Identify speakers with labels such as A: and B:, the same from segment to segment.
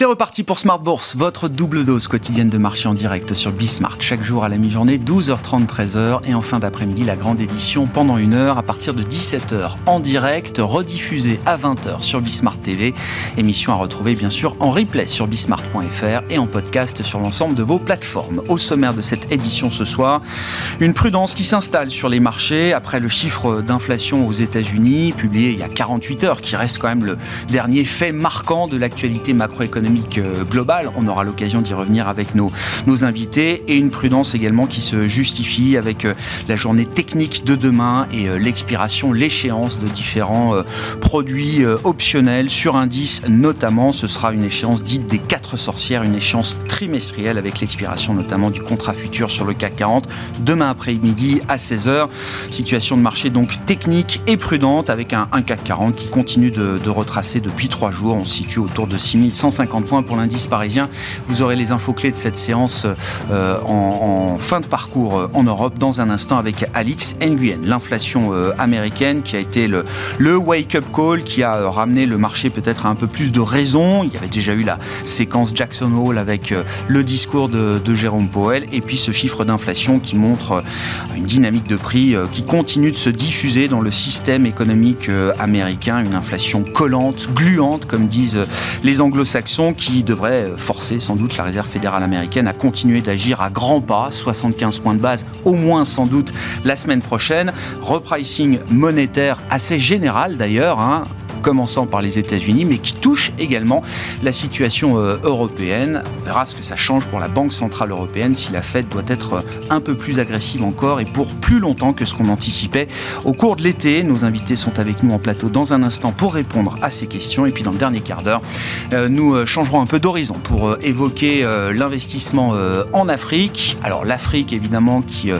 A: C'est reparti pour Smart Bourse, votre double dose quotidienne de marché en direct sur Bismart. Chaque jour à la mi-journée, 12h30, 13h. Et en fin d'après-midi, la grande édition pendant une heure à partir de 17h en direct, rediffusée à 20h sur Bismart TV. Émission à retrouver bien sûr en replay sur bismart.fr et en podcast sur l'ensemble de vos plateformes. Au sommaire de cette édition ce soir, une prudence qui s'installe sur les marchés après le chiffre d'inflation aux États-Unis, publié il y a 48 heures, qui reste quand même le dernier fait marquant de l'actualité macroéconomique euh, globale. On aura l'occasion d'y revenir avec nos, nos invités et une prudence également qui se justifie avec euh, la journée technique de demain et euh, l'expiration, l'échéance de différents produits optionnels sur indice notamment. Ce sera une échéance dite des quatre sorcières, une échéance trimestrielle avec l'expiration notamment du contrat futur sur le CAC 40 demain après-midi à 16h. Situation de marché donc technique et prudente avec un, CAC 40 qui continue de, de retracer depuis trois jours. On se situe autour de 6150 points pour l'indice parisien. Vous aurez les infos clés de cette séance euh, en, fin de parcours euh, en Europe dans un instant avec Alix Nguyen. L'inflation euh, américaine qui a été le, le wake-up call qui a ramené le marché peut-être à un peu plus de raison. Il y avait déjà eu la séquence Jackson Hole avec le discours de, de Jérôme Powell et puis ce chiffre d'inflation qui montre une dynamique de prix qui continue de se diffuser dans le système économique américain, une inflation collante, gluante comme disent les anglo-saxons qui devrait forcer sans doute la Réserve fédérale américaine à continuer d'agir à grands pas, 75 points de base au moins sans doute la semaine prochaine. Repricing monétaire assez général d'ailleurs, hein, commençant par les États-Unis, mais qui touche également la situation euh, européenne. On verra ce que ça change pour la Banque Centrale Européenne si la Fed doit être euh, un peu plus agressive encore et pour plus longtemps que ce qu'on anticipait au cours de l'été. Nos invités sont avec nous en plateau dans un instant pour répondre à ces questions. Et puis dans le dernier quart d'heure, euh, nous changerons un peu d'horizon pour évoquer l'investissement en Afrique. Alors l'Afrique évidemment qui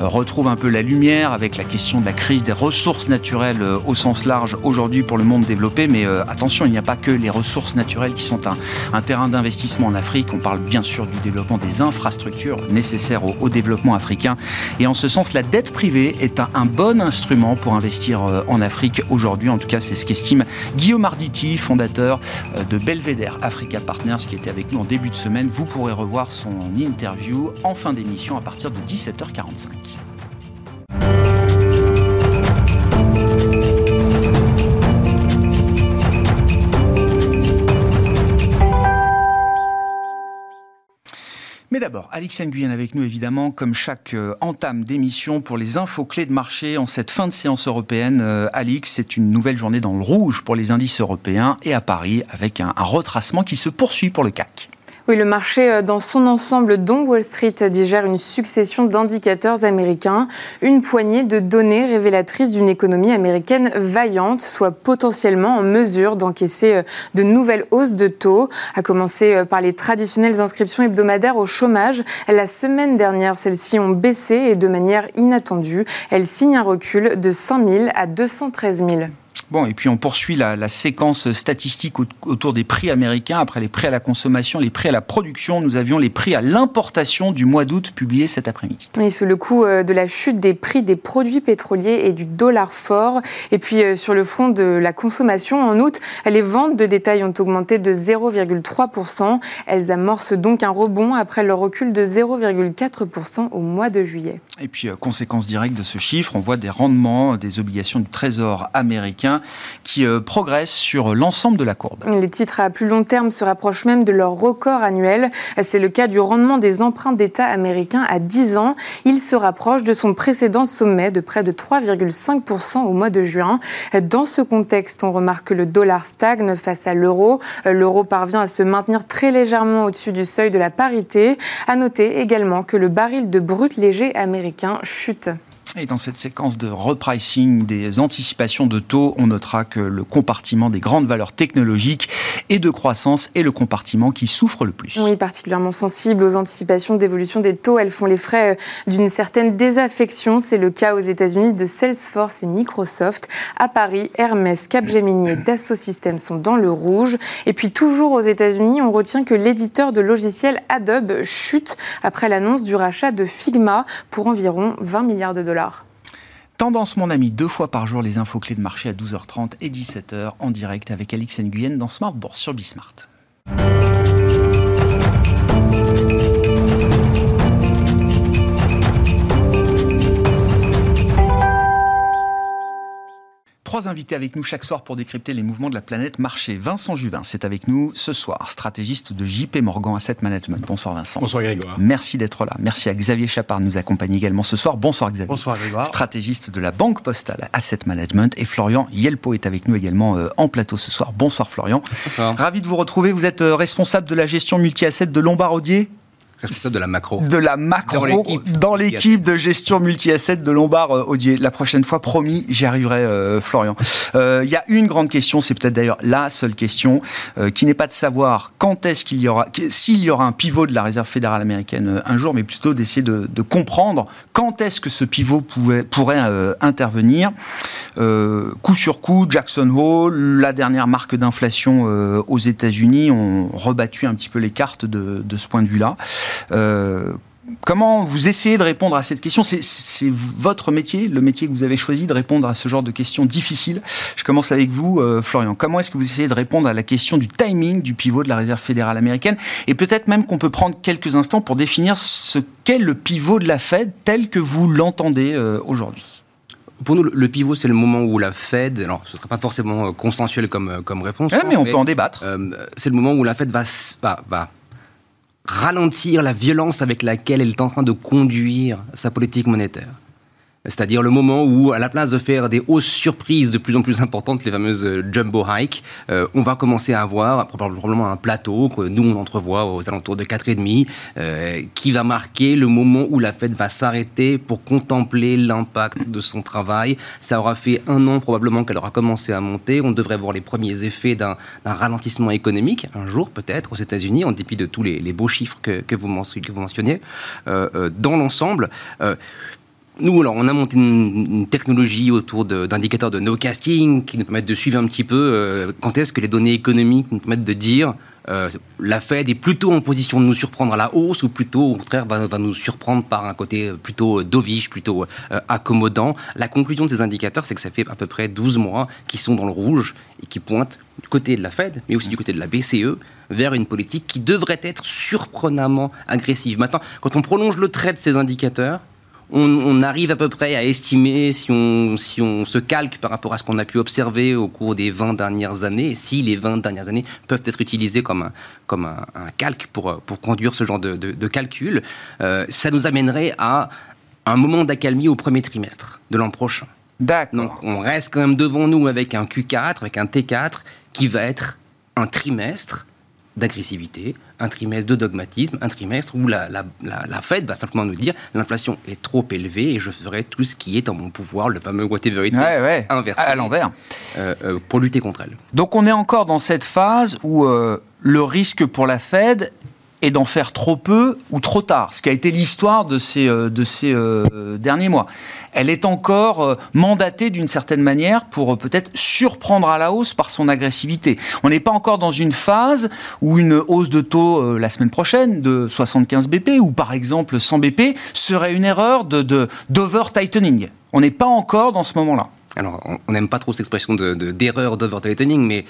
A: retrouve un peu la lumière avec la question de la crise des ressources naturelles au sens large aujourd'hui pour le monde développer, mais euh, attention, il n'y a pas que les ressources naturelles qui sont un, terrain d'investissement en Afrique. On parle bien sûr du développement des infrastructures nécessaires au, développement africain. Et en ce sens, la dette privée est un, bon instrument pour investir euh, en Afrique aujourd'hui. En tout cas, c'est ce qu'estime Guillaume Arditi, fondateur euh, de Belvedere Africa Partners, qui était avec nous en début de semaine. Vous pourrez revoir son interview en fin d'émission à partir de 17h45. Mais d'abord, Alix Nguyen avec nous évidemment, comme chaque euh, entame d'émission pour les infos clés de marché en cette fin de séance européenne. Euh, Alix, c'est une nouvelle journée dans le rouge pour les indices européens et à Paris avec un retracement qui se poursuit pour le CAC.
B: Oui, le marché euh, dans son ensemble, dont Wall Street, digère une succession d'indicateurs américains, une poignée de données révélatrices d'une économie américaine vaillante, soit potentiellement en mesure d'encaisser euh, de nouvelles hausses de taux, à commencer euh, par les traditionnelles inscriptions hebdomadaires au chômage. La semaine dernière, celles-ci ont baissé et de manière inattendue. Elles signent un recul de 5 000 à 213 000.
A: Bon, et puis on poursuit la, séquence statistique autour des prix américains. Après les prix à la consommation, les prix à la production, nous avions les prix à l'importation du mois d'août publiés cet après-midi.
B: Et sous le coup euh, de la chute des prix des produits pétroliers et du dollar fort. Et puis euh, sur le front de la consommation, en août, les ventes de détail ont augmenté de 0,3%. Elles amorcent donc un rebond après leur recul de 0,4% au mois de juillet.
A: Et puis, euh, conséquence directe de ce chiffre, on voit des rendements des obligations du Trésor américain qui euh, progressent sur l'ensemble de la courbe.
B: Les titres à plus long terme se rapprochent même de leur record annuel. C'est le cas du rendement des emprunts d'État américains à 10 ans. Il se rapproche de son précédent sommet de près de 3,5% au mois de juin. Dans ce contexte, on remarque que le dollar stagne face à l'euro. L'euro parvient à se maintenir très légèrement au-dessus du seuil de la parité. À noter également que le baril de brut léger américain chute.
A: Et dans cette séquence de repricing des anticipations de taux, on notera que le compartiment des grandes valeurs technologiques et de croissance est le compartiment qui souffre le plus.
B: Oui, particulièrement sensible aux anticipations d'évolution des taux. Elles font les frais euh, d'une certaine désaffection. C'est le cas aux États-Unis de Salesforce et Microsoft. À Paris, Hermès, Capgemini et Dassault Systèmes sont dans le rouge. Et puis toujours aux États-Unis, on retient que l'éditeur de logiciels Adobe chute après l'annonce du rachat de Figma pour environ 20 milliards de dollars.
A: Tendance, mon ami, deux fois par jour, les infos clés de marché à 12h30 et 17h en direct avec Alix Nguyen dans Smart Bourse sur Bismart. Trois invités avec nous chaque soir pour décrypter les mouvements de la planète marché. Vincent Juvin, c'est avec nous ce soir, stratégiste de JP Morgan Asset Management. Bonsoir Vincent.
C: Bonsoir Grégoire.
A: Merci d'être là. Merci à Xavier Chapard de nous accompagner également ce soir. Bonsoir Xavier.
C: Bonsoir Grégoire.
A: Stratégiste de la Banque Postale Asset Management. Et Florian Yelpo est avec nous également euh, en plateau ce soir. Bonsoir Florian.
C: Bonsoir.
A: Ravi de vous retrouver. Vous êtes euh, responsable de la gestion multi-asset de Lombardier
C: responsable de la macro.
A: De la macro dans l'équipe de gestion multi-asset de Lombard euh, Audier. La prochaine fois, promis, j'y arriverai, euh, Florian. Il euh, y a une grande question, c'est peut-être d'ailleurs la seule question, qui n'est pas de savoir quand est-ce qu'il y aura, s'il y aura un pivot de la Réserve fédérale américaine un jour, mais plutôt d'essayer de, de, comprendre quand est-ce que ce pivot pouvait, pourrait intervenir. coup sur coup, Jackson Hole, la dernière marque d'inflation aux États-Unis, ont rebattu un petit peu les cartes de, de ce point de vue-là. Euh, comment vous essayez de répondre à cette question? C'est votre métier, le métier que vous avez choisi de répondre à ce genre de questions difficiles. Je commence avec vous, euh, Florian. Comment est-ce que vous essayez de répondre à la question du timing du pivot de la Réserve fédérale américaine? Et peut-être même qu'on peut prendre quelques instants pour définir ce qu'est le pivot de la Fed tel que vous l'entendez euh, aujourd'hui.
D: Pour nous, le pivot, c'est le moment où la Fed, alors ce ne sera pas forcément consensuel comme, comme réponse.
A: mais on peut en débattre.
D: c'est le moment où la Fed va, va, va ralentir la violence avec laquelle elle est en train de conduire sa politique monétaire. C'est-à-dire le moment où, à la place de faire des hausses surprises de plus en plus importantes, les fameuses euh, jumbo hikes, euh, on va commencer à avoir probablement un plateau que nous on entrevoit aux alentours de 4,5, euh, qui va marquer le moment où la Fed va s'arrêter pour contempler l'impact de son travail. Ça aura fait un an probablement qu'elle aura commencé à monter. On devrait voir les premiers effets d'un ralentissement économique un jour peut-être aux États-Unis, en dépit de tous les, beaux chiffres que, vous, mentionnez. dans l'ensemble, nous, alors, on a monté une, technologie autour d'indicateurs de, no-casting qui nous permettent de suivre un petit peu euh, quand est-ce que les données économiques nous permettent de dire euh, la Fed est plutôt en position de nous surprendre à la hausse ou plutôt au contraire va, nous surprendre par un côté plutôt dovish, plutôt euh, accommodant. La conclusion de ces indicateurs, c'est que ça fait à peu près 12 mois qu'ils sont dans le rouge et qui pointent du côté de la Fed, mais aussi du côté de la BCE, vers une politique qui devrait être surprenamment agressive. Maintenant, quand on prolonge le trait de ces indicateurs, on, arrive à peu près à estimer, si on, si on se calque par rapport à ce qu'on a pu observer au cours des 20 dernières années, si les 20 dernières années peuvent être utilisées comme un, comme un, calque pour, pour conduire ce genre de, calcul, euh, ça nous amènerait à un moment d'accalmie au premier trimestre de l'an prochain.
A: D'accord.
D: Donc on reste quand même devant nous avec un Q4, avec un T4, qui va être un trimestre d'agressivité, un trimestre de dogmatisme, un trimestre où la, la, la, Fed va simplement nous dire l'inflation est trop élevée et je ferai tout ce qui est en mon pouvoir, le fameux whatever it
A: ouais, inversé, à l'envers,
D: euh, euh, pour lutter contre elle.
A: Donc on est encore dans cette phase où euh, le risque pour la Fed et d'en faire trop peu ou trop tard, ce qui a été l'histoire de ces, euh, de ces euh, derniers mois. Elle est encore euh, mandatée d'une certaine manière pour peut-être surprendre à la hausse par son agressivité. On n'est pas encore dans une phase où une hausse de taux la semaine prochaine de 75 BP ou par exemple 100 BP serait une erreur de, d'over-tightening. On n'est pas encore dans ce moment-là.
D: Alors, on n'aime pas trop cette expression de, d'erreur d'over-tightening, mais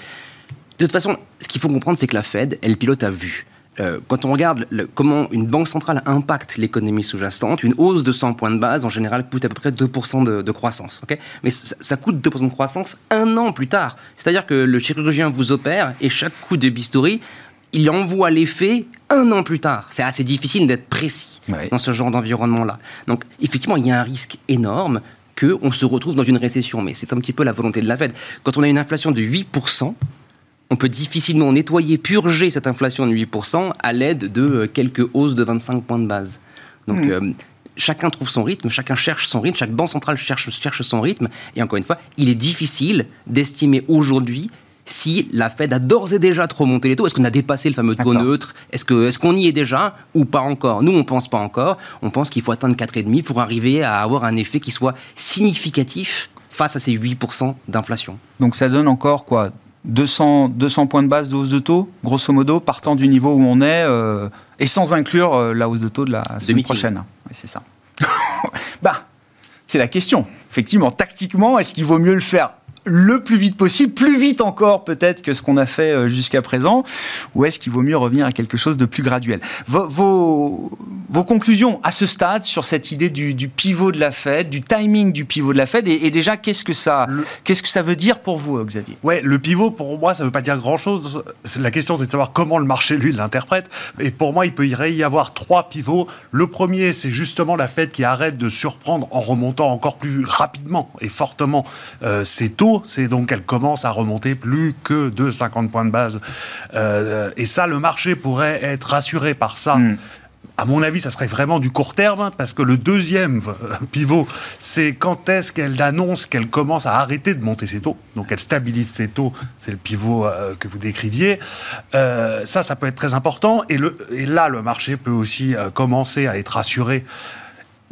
D: de toute façon, ce qu'il faut comprendre, c'est que la Fed, elle pilote à vue. Euh, quand on regarde comment une banque centrale impacte l'économie sous-jacente, une hausse de 100 points de base, en général, coûte à peu près 2% de, croissance. Mais ça, coûte 2% de croissance un an plus tard. C'est-à-dire que le chirurgien vous opère et chaque coup de bistouri, il envoie l'effet un an plus tard. C'est assez difficile d'être précis dans ce genre d'environnement-là. Donc, effectivement, il y a un risque énorme qu'on se retrouve dans une récession. Mais c'est un petit peu la volonté de la Fed. Quand on a une inflation de 8%, on peut difficilement nettoyer, purger cette inflation de 8% à l'aide de euh, quelques hausses de 25 points de base. Donc, euh, chacun trouve son rythme, chacun cherche son rythme, chaque banque centrale cherche, cherche son rythme. Et encore une fois, il est difficile d'estimer aujourd'hui si la Fed a d'ores et déjà trop monté les taux. Est-ce qu'on a dépassé le fameux taux neutre? Est-ce qu'on est qu'on y est déjà ou pas encore? Nous, on ne pense pas encore. On pense qu'il faut atteindre 4,5 pour arriver à avoir un effet qui soit significatif face à ces 8% d'inflation.
A: Donc ça donne encore quoi? 200, 200 points de base de hausse de taux, grosso modo, partant du niveau où on est, euh, et sans inclure euh, la hausse de taux de la semaine prochaine. c'est ça. bah, c'est la question. Effectivement, tactiquement, est-ce qu'il vaut mieux le faire le plus vite possible, plus vite encore peut-être que ce qu'on a fait euh, jusqu'à présent, ou est-ce qu'il vaut mieux revenir à quelque chose de plus graduel? Vos, vos, conclusions à ce stade sur cette idée du, pivot de la Fed, du timing du pivot de la Fed, et, déjà qu'est-ce que ça, qu'est-ce que ça veut dire pour vous, Xavier?
C: Ouais, le pivot pour moi ça veut pas dire grand-chose. La question c'est de savoir comment le marché lui l'interprète. Et pour moi il peut y avoir trois pivots. Le premier c'est justement la Fed qui arrête de surprendre en remontant encore plus rapidement et fortement euh, ses taux c'est donc qu'elle commence à remonter plus que de 50 points de base. Euh, et ça, le marché pourrait être rassuré par ça. Hmm. À mon avis, ça serait vraiment du court terme, parce que le deuxième pivot, c'est quand est-ce qu'elle annonce qu'elle commence à arrêter de monter ses taux. Donc elle stabilise ses taux, c'est le pivot euh, que vous décriviez. Euh, ça, ça peut être très important. Et, le, et là, le marché peut aussi commencer à être rassuré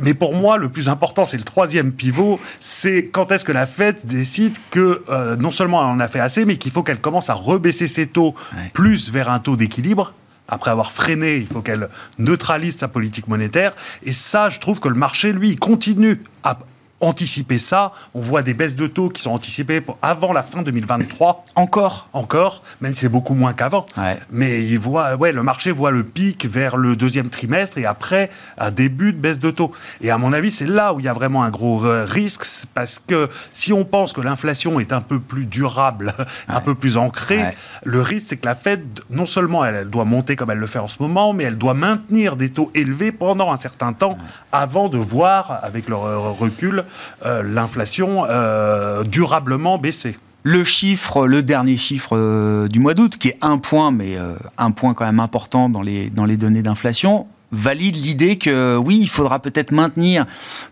C: mais pour moi, le plus important, c'est le troisième pivot. C'est quand est-ce que la Fed décide que euh, non seulement elle en a fait assez, mais qu'il faut qu'elle commence à rebaisser ses taux plus vers un taux d'équilibre. Après avoir freiné, il faut qu'elle neutralise sa politique monétaire. Et ça, je trouve que le marché, lui, continue à anticiper ça. On voit des baisses de taux qui sont anticipées avant la fin 2023.
A: Encore
C: Encore, même si c'est beaucoup moins qu'avant. Mais il voit, ouais, le marché voit le pic vers le deuxième trimestre et après un début de baisse de taux. Et à mon avis, c'est là où il y a vraiment un gros euh, risque parce que si on pense que l'inflation est un peu plus durable, un peu plus ancrée, le risque c'est que la Fed, non seulement elle, doit monter comme elle le fait en ce moment, mais elle doit maintenir des taux élevés pendant un certain temps avant de voir, avec le recul, l'inflation euh, durablement baisser.
A: Le chiffre, le dernier chiffre euh, du mois d'août, qui est un point, mais un point quand même important dans les, dans les données d'inflation, valide l'idée que oui, il faudra peut-être maintenir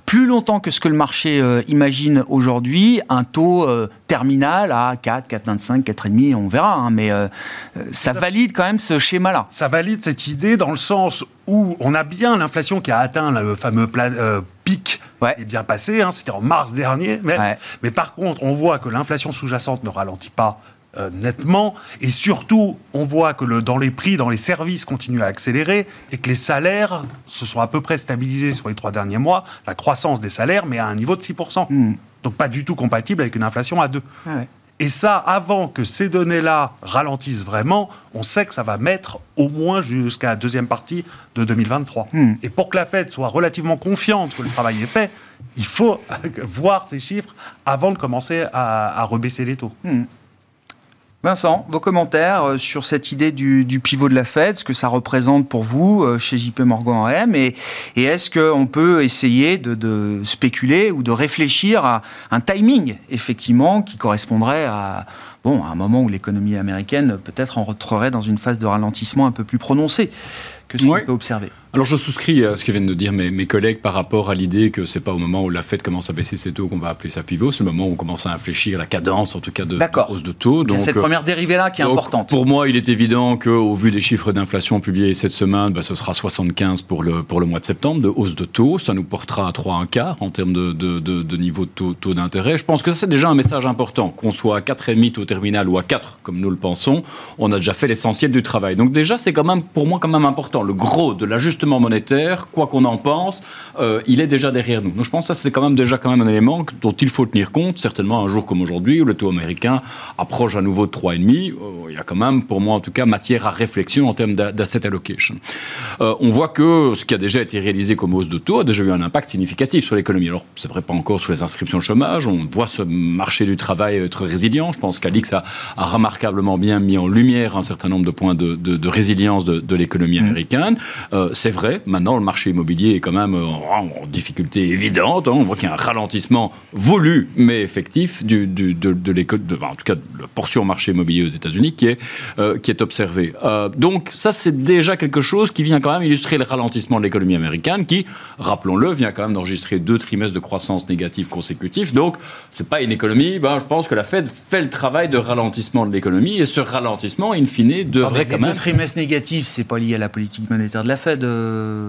A: plus longtemps que ce que le marché imagine aujourd'hui un taux terminal à 4, 4,25, 4,5, on verra, hein, mais ça valide quand même ce schéma-là.
C: Ça valide cette idée dans le sens où on a bien l'inflation qui a atteint le fameux pic est bien passé, hein, c'était en mars dernier, mais, mais par contre, on voit que l'inflation sous-jacente ne ralentit pas euh, nettement. Et surtout, on voit que le, dans les prix, dans les services, continuent à accélérer et que les salaires se sont à peu près stabilisés sur les trois derniers mois. La croissance des salaires, mais à un niveau de 6%. Hmm. Donc pas du tout compatible avec une inflation à 2. Et ça, avant que ces données-là ralentissent vraiment, on sait que ça va mettre au moins jusqu'à la deuxième partie de 2023. Hmm. Et pour que la Fed soit relativement confiante que le travail est fait, il faut voir ces chiffres avant de commencer à, rebaisser les taux. Hmm.
A: Vincent, vos commentaires euh, sur cette idée du, pivot de la Fed, ce que ça représente pour vous euh, chez JP Morgan RM, et, et est-ce qu'on peut essayer de, spéculer ou de réfléchir à un timing, effectivement, qui correspondrait à, bon, à un moment où l'économie américaine peut-être rentrerait dans une phase de ralentissement un peu plus prononcée que ce qu'on peut observer?
E: Alors je souscris à ce que viennent de dire mes, mes collègues par rapport à l'idée que c'est pas au moment où la Fed commence à baisser ses taux qu'on va appeler ça pivot, c'est le moment où on commence à infléchir la cadence en tout cas de, hausse de taux.
A: Donc, a cette première dérivée là qui est importante.
E: Pour moi, il est évident qu'au vu des chiffres d'inflation publiés cette semaine, bah, ce sera 75 pour le, pour le mois de septembre de hausse de taux. Ça nous portera à 3 un quart en termes de, de, de, niveau de taux, taux d'intérêt. Je pense que ça c'est déjà un message important. Qu'on soit à 4,5 taux terminal ou à 4 comme nous le pensons, on a déjà fait l'essentiel du travail. Donc déjà c'est quand même pour moi quand même important. Le gros de l'ajustement monétaire quoi qu'on en pense, euh, il est déjà derrière nous. Donc je pense que ça, c'est quand même déjà quand même un élément dont il faut tenir compte, certainement un jour comme aujourd'hui, où le taux américain approche à nouveau de 3,5. Euh, il y a quand même, pour moi en tout cas, matière à réflexion en termes d'asset allocation. Euh, on voit que ce qui a déjà été réalisé comme hausse de taux a déjà eu un impact significatif sur l'économie. Alors, c'est vrai pas encore sur les inscriptions de chômage, on voit ce marché du travail être résilient. Je pense qu'Alix a, remarquablement bien mis en lumière un certain nombre de points de, résilience de, l'économie mmh. américaine. américaine. Euh, c'est vrai, maintenant le marché immobilier est quand même euh, en difficulté évidente. Hein. On voit qu'il y a un ralentissement voulu mais effectif du, de, de en tout cas de la portion marché immobilier aux États-Unis qui est, euh, qui est observée. donc ça, c'est déjà quelque chose qui vient quand même illustrer le ralentissement de l'économie américaine qui, rappelons-le, vient quand même d'enregistrer deux trimestres de croissance négative consécutifs. Donc c'est pas une économie. Ben, je pense que la Fed fait le travail de ralentissement de l'économie et ce ralentissement, in fine, devrait quand même.
A: Deux trimestres négatifs, c'est pas lié à la politique monétaire de la Fed.
E: Euh,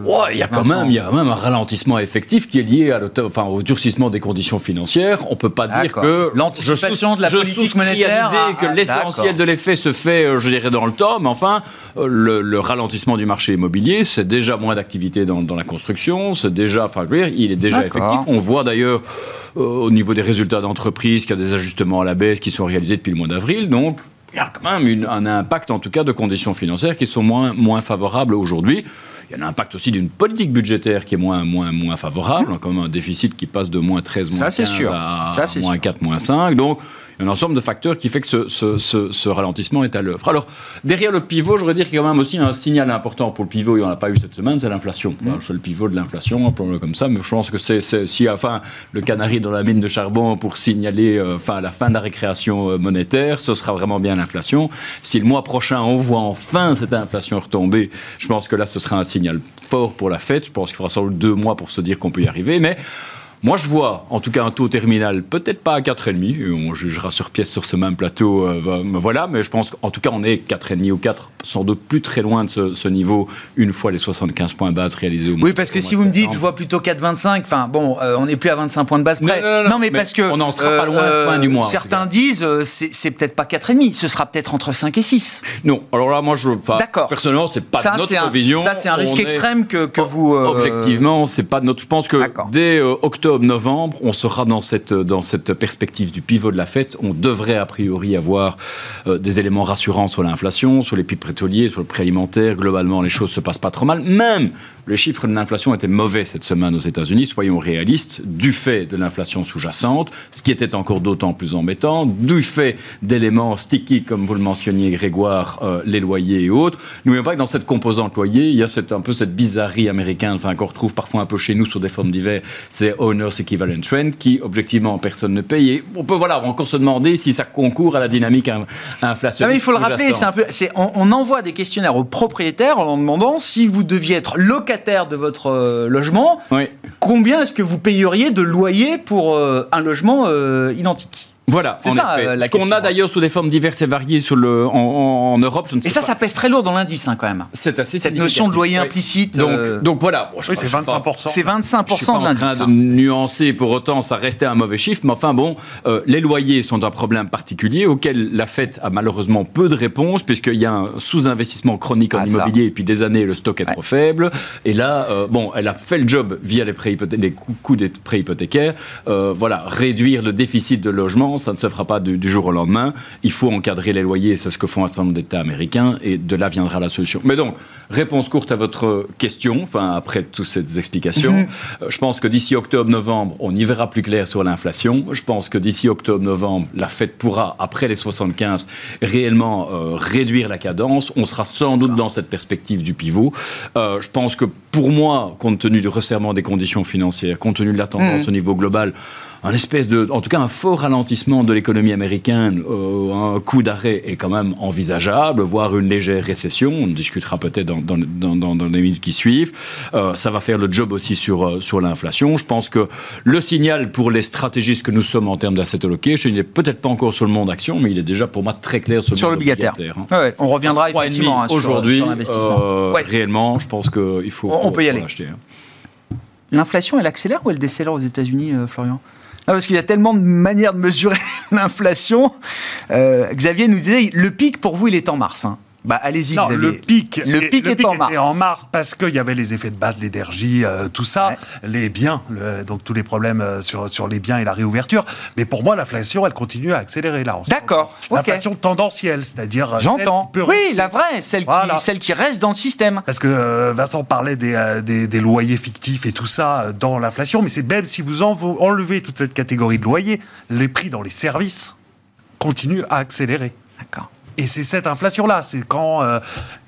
E: ouais, il y a quand même, il y a même un ralentissement effectif qui est lié à enfin, au durcissement des conditions financières. On peut pas dire que
A: l'anticipation de la politique monétaire,
E: l'idée que ah, l'essentiel de l'effet se fait, euh, je dirais, dans le temps, mais enfin, euh, le, ralentissement du marché immobilier, c'est déjà moins d'activité dans, la construction, c'est déjà, enfin, il est déjà effectif. On voit d'ailleurs au niveau des résultats d'entreprise qu'il y a des ajustements à la baisse qui sont réalisés depuis le mois d'avril, donc il y a quand même un impact, en tout cas, de conditions financières qui sont moins, moins favorables aujourd'hui. Il y a un impact aussi d'une politique budgétaire qui est moins, moins, moins favorable, comme un déficit qui passe de moins 13, moins 15 à moins 4, moins 5. Donc, un ensemble de facteurs qui fait que ce, ce, ralentissement est à l'œuvre. Alors, derrière le pivot, je voudrais dire qu'il y a quand même aussi un signal important pour le pivot, il n'y en a pas eu cette semaine, c'est l'inflation. Mmh. C'est le pivot de l'inflation, appelons-le comme ça, mais je pense que c'est si enfin le canari dans la mine de charbon pour signaler euh, enfin, la fin de la récréation euh, monétaire, ce sera vraiment bien l'inflation. Si le mois prochain, on voit enfin cette inflation retomber, je pense que là, ce sera un signal fort pour la fête. Je pense qu'il faudra sans doute deux mois pour se dire qu'on peut y arriver, mais moi, je vois, en tout cas, un taux terminal, peut-être pas à 4,5, on jugera sur pièce sur ce même plateau, euh, voilà, mais je pense qu'en tout cas, on est 4,5 ou 4, sans doute plus très loin de ce, niveau, une fois les 75 points de base réalisés au
A: Oui, parce que si vous me dites, je vois plutôt 4,25, enfin, bon, euh, on n'est plus à 25 points de base près. Non, mais, parce que.
E: On n'en sera pas loin fin du mois.
A: Certains disent, euh, c'est peut-être pas 4,5, ce sera peut-être entre 5 et 6.
E: Non, alors là, moi, je. D'accord. Personnellement, c'est pas notre vision.
A: Ça, c'est un risque extrême que, que vous.
E: Objectivement, c'est pas notre. Je pense que dès octobre, novembre, on sera dans cette, dans cette perspective du pivot de la fête. On devrait a priori avoir euh, des éléments rassurants sur l'inflation, sur les prix pétroliers, sur le prix alimentaire. Globalement, les choses se passent pas trop mal. Même le chiffre de l'inflation était mauvais cette semaine aux États-Unis, soyons réalistes, du fait de l'inflation sous-jacente, ce qui était encore d'autant plus embêtant, du fait d'éléments sticky, comme vous le mentionniez, Grégoire, euh, les loyers et autres. N'oublions pas que dans cette composante loyer, il y a cette, un peu cette bizarrerie américaine, enfin, qu'on retrouve parfois un peu chez nous sur des formes divers, c'est Owners Equivalent Trend, qui, objectivement, personne ne paye. Et on peut, voilà, encore se demander si ça concourt à la dynamique inflationniste.
A: il faut le rappeler, c'est un peu, on, on envoie des questionnaires aux propriétaires en leur demandant si vous deviez être locataire de votre euh, logement, combien est-ce que vous payeriez de loyer pour euh, un logement euh, identique?
E: Voilà, c'est ça la Ce qu'on a d'ailleurs sous des formes diverses et variées sur le, en, Europe, je ne sais
A: Et ça, ça pèse très lourd dans l'indice hein, quand même.
E: C'est assez
A: Cette notion de loyer implicite.
E: Donc, donc voilà.
C: oui, c'est 25%.
A: C'est 25% de l'indice.
E: en train de nuancer, pour autant, ça restait un mauvais chiffre. Mais enfin bon, les loyers sont un problème particulier auquel la Fed a malheureusement peu de réponses, puisqu'il y a un sous-investissement chronique en ah, immobilier et puis des années, le stock est trop faible. Et là, bon, elle a fait le job via les, prêts les coûts des prêts hypothécaires. voilà, réduire le déficit de logement ça ne se fera pas du, jour au lendemain. Il faut encadrer les loyers, c'est ce que font un certain nombre d'États américains, et de là viendra la solution. Mais donc, réponse courte à votre question, enfin, après toutes ces explications, mhm. euh, je pense que d'ici octobre-novembre, on y verra plus clair sur l'inflation. Je pense que d'ici octobre-novembre, la Fed pourra, après les 75, réellement euh, réduire la cadence. On sera sans doute dans cette perspective du pivot. Euh, je pense que pour moi, compte tenu du resserrement des conditions financières, compte tenu de la tendance mhm. au niveau global, un espèce de, en tout cas un fort ralentissement de l'économie américaine, euh, un coup d'arrêt est quand même envisageable, voire une légère récession. On discutera peut-être dans, dans, dans, dans, les minutes qui suivent. Euh, ça va faire le job aussi sur, euh, sur l'inflation. Je pense que le signal pour les stratégistes que nous sommes en termes d'asset allocation, il n'est peut-être pas encore sur le monde action, mais il est déjà pour moi très clair sur le sur l'obligataire.
A: Hein. On reviendra effectivement hein,
E: aujourd'hui. Euh, réellement, je pense qu'il faut,
A: on, peut y aller. Hein. L'inflation, elle accélère ou elle décélère aux États-Unis, Florian? Parce qu'il y a tellement de manières de mesurer l'inflation. Euh, Xavier nous disait, le pic pour vous, il est en mars. Hein. Bah, allez-y,
C: Xavier. Le pic, le pic, est en mars. en mars parce qu'il y avait les effets de base, l'énergie, euh, tout ça, les biens, donc tous les problèmes euh, sur, sur les biens et la réouverture. Mais pour moi, l'inflation, elle continue à accélérer là.
A: D'accord.
C: L'inflation tendancielle, c'est-à-dire.
A: Euh, J'entends. Oui, la vraie, celle, qui, celle qui reste dans le système.
C: Parce que Vincent parlait des, des, des, loyers fictifs et tout ça dans l'inflation, mais c'est même si vous enlevez toute cette catégorie de loyers, les prix dans les services continuent à accélérer.
A: D'accord.
C: Et c'est cette inflation-là. C'est quand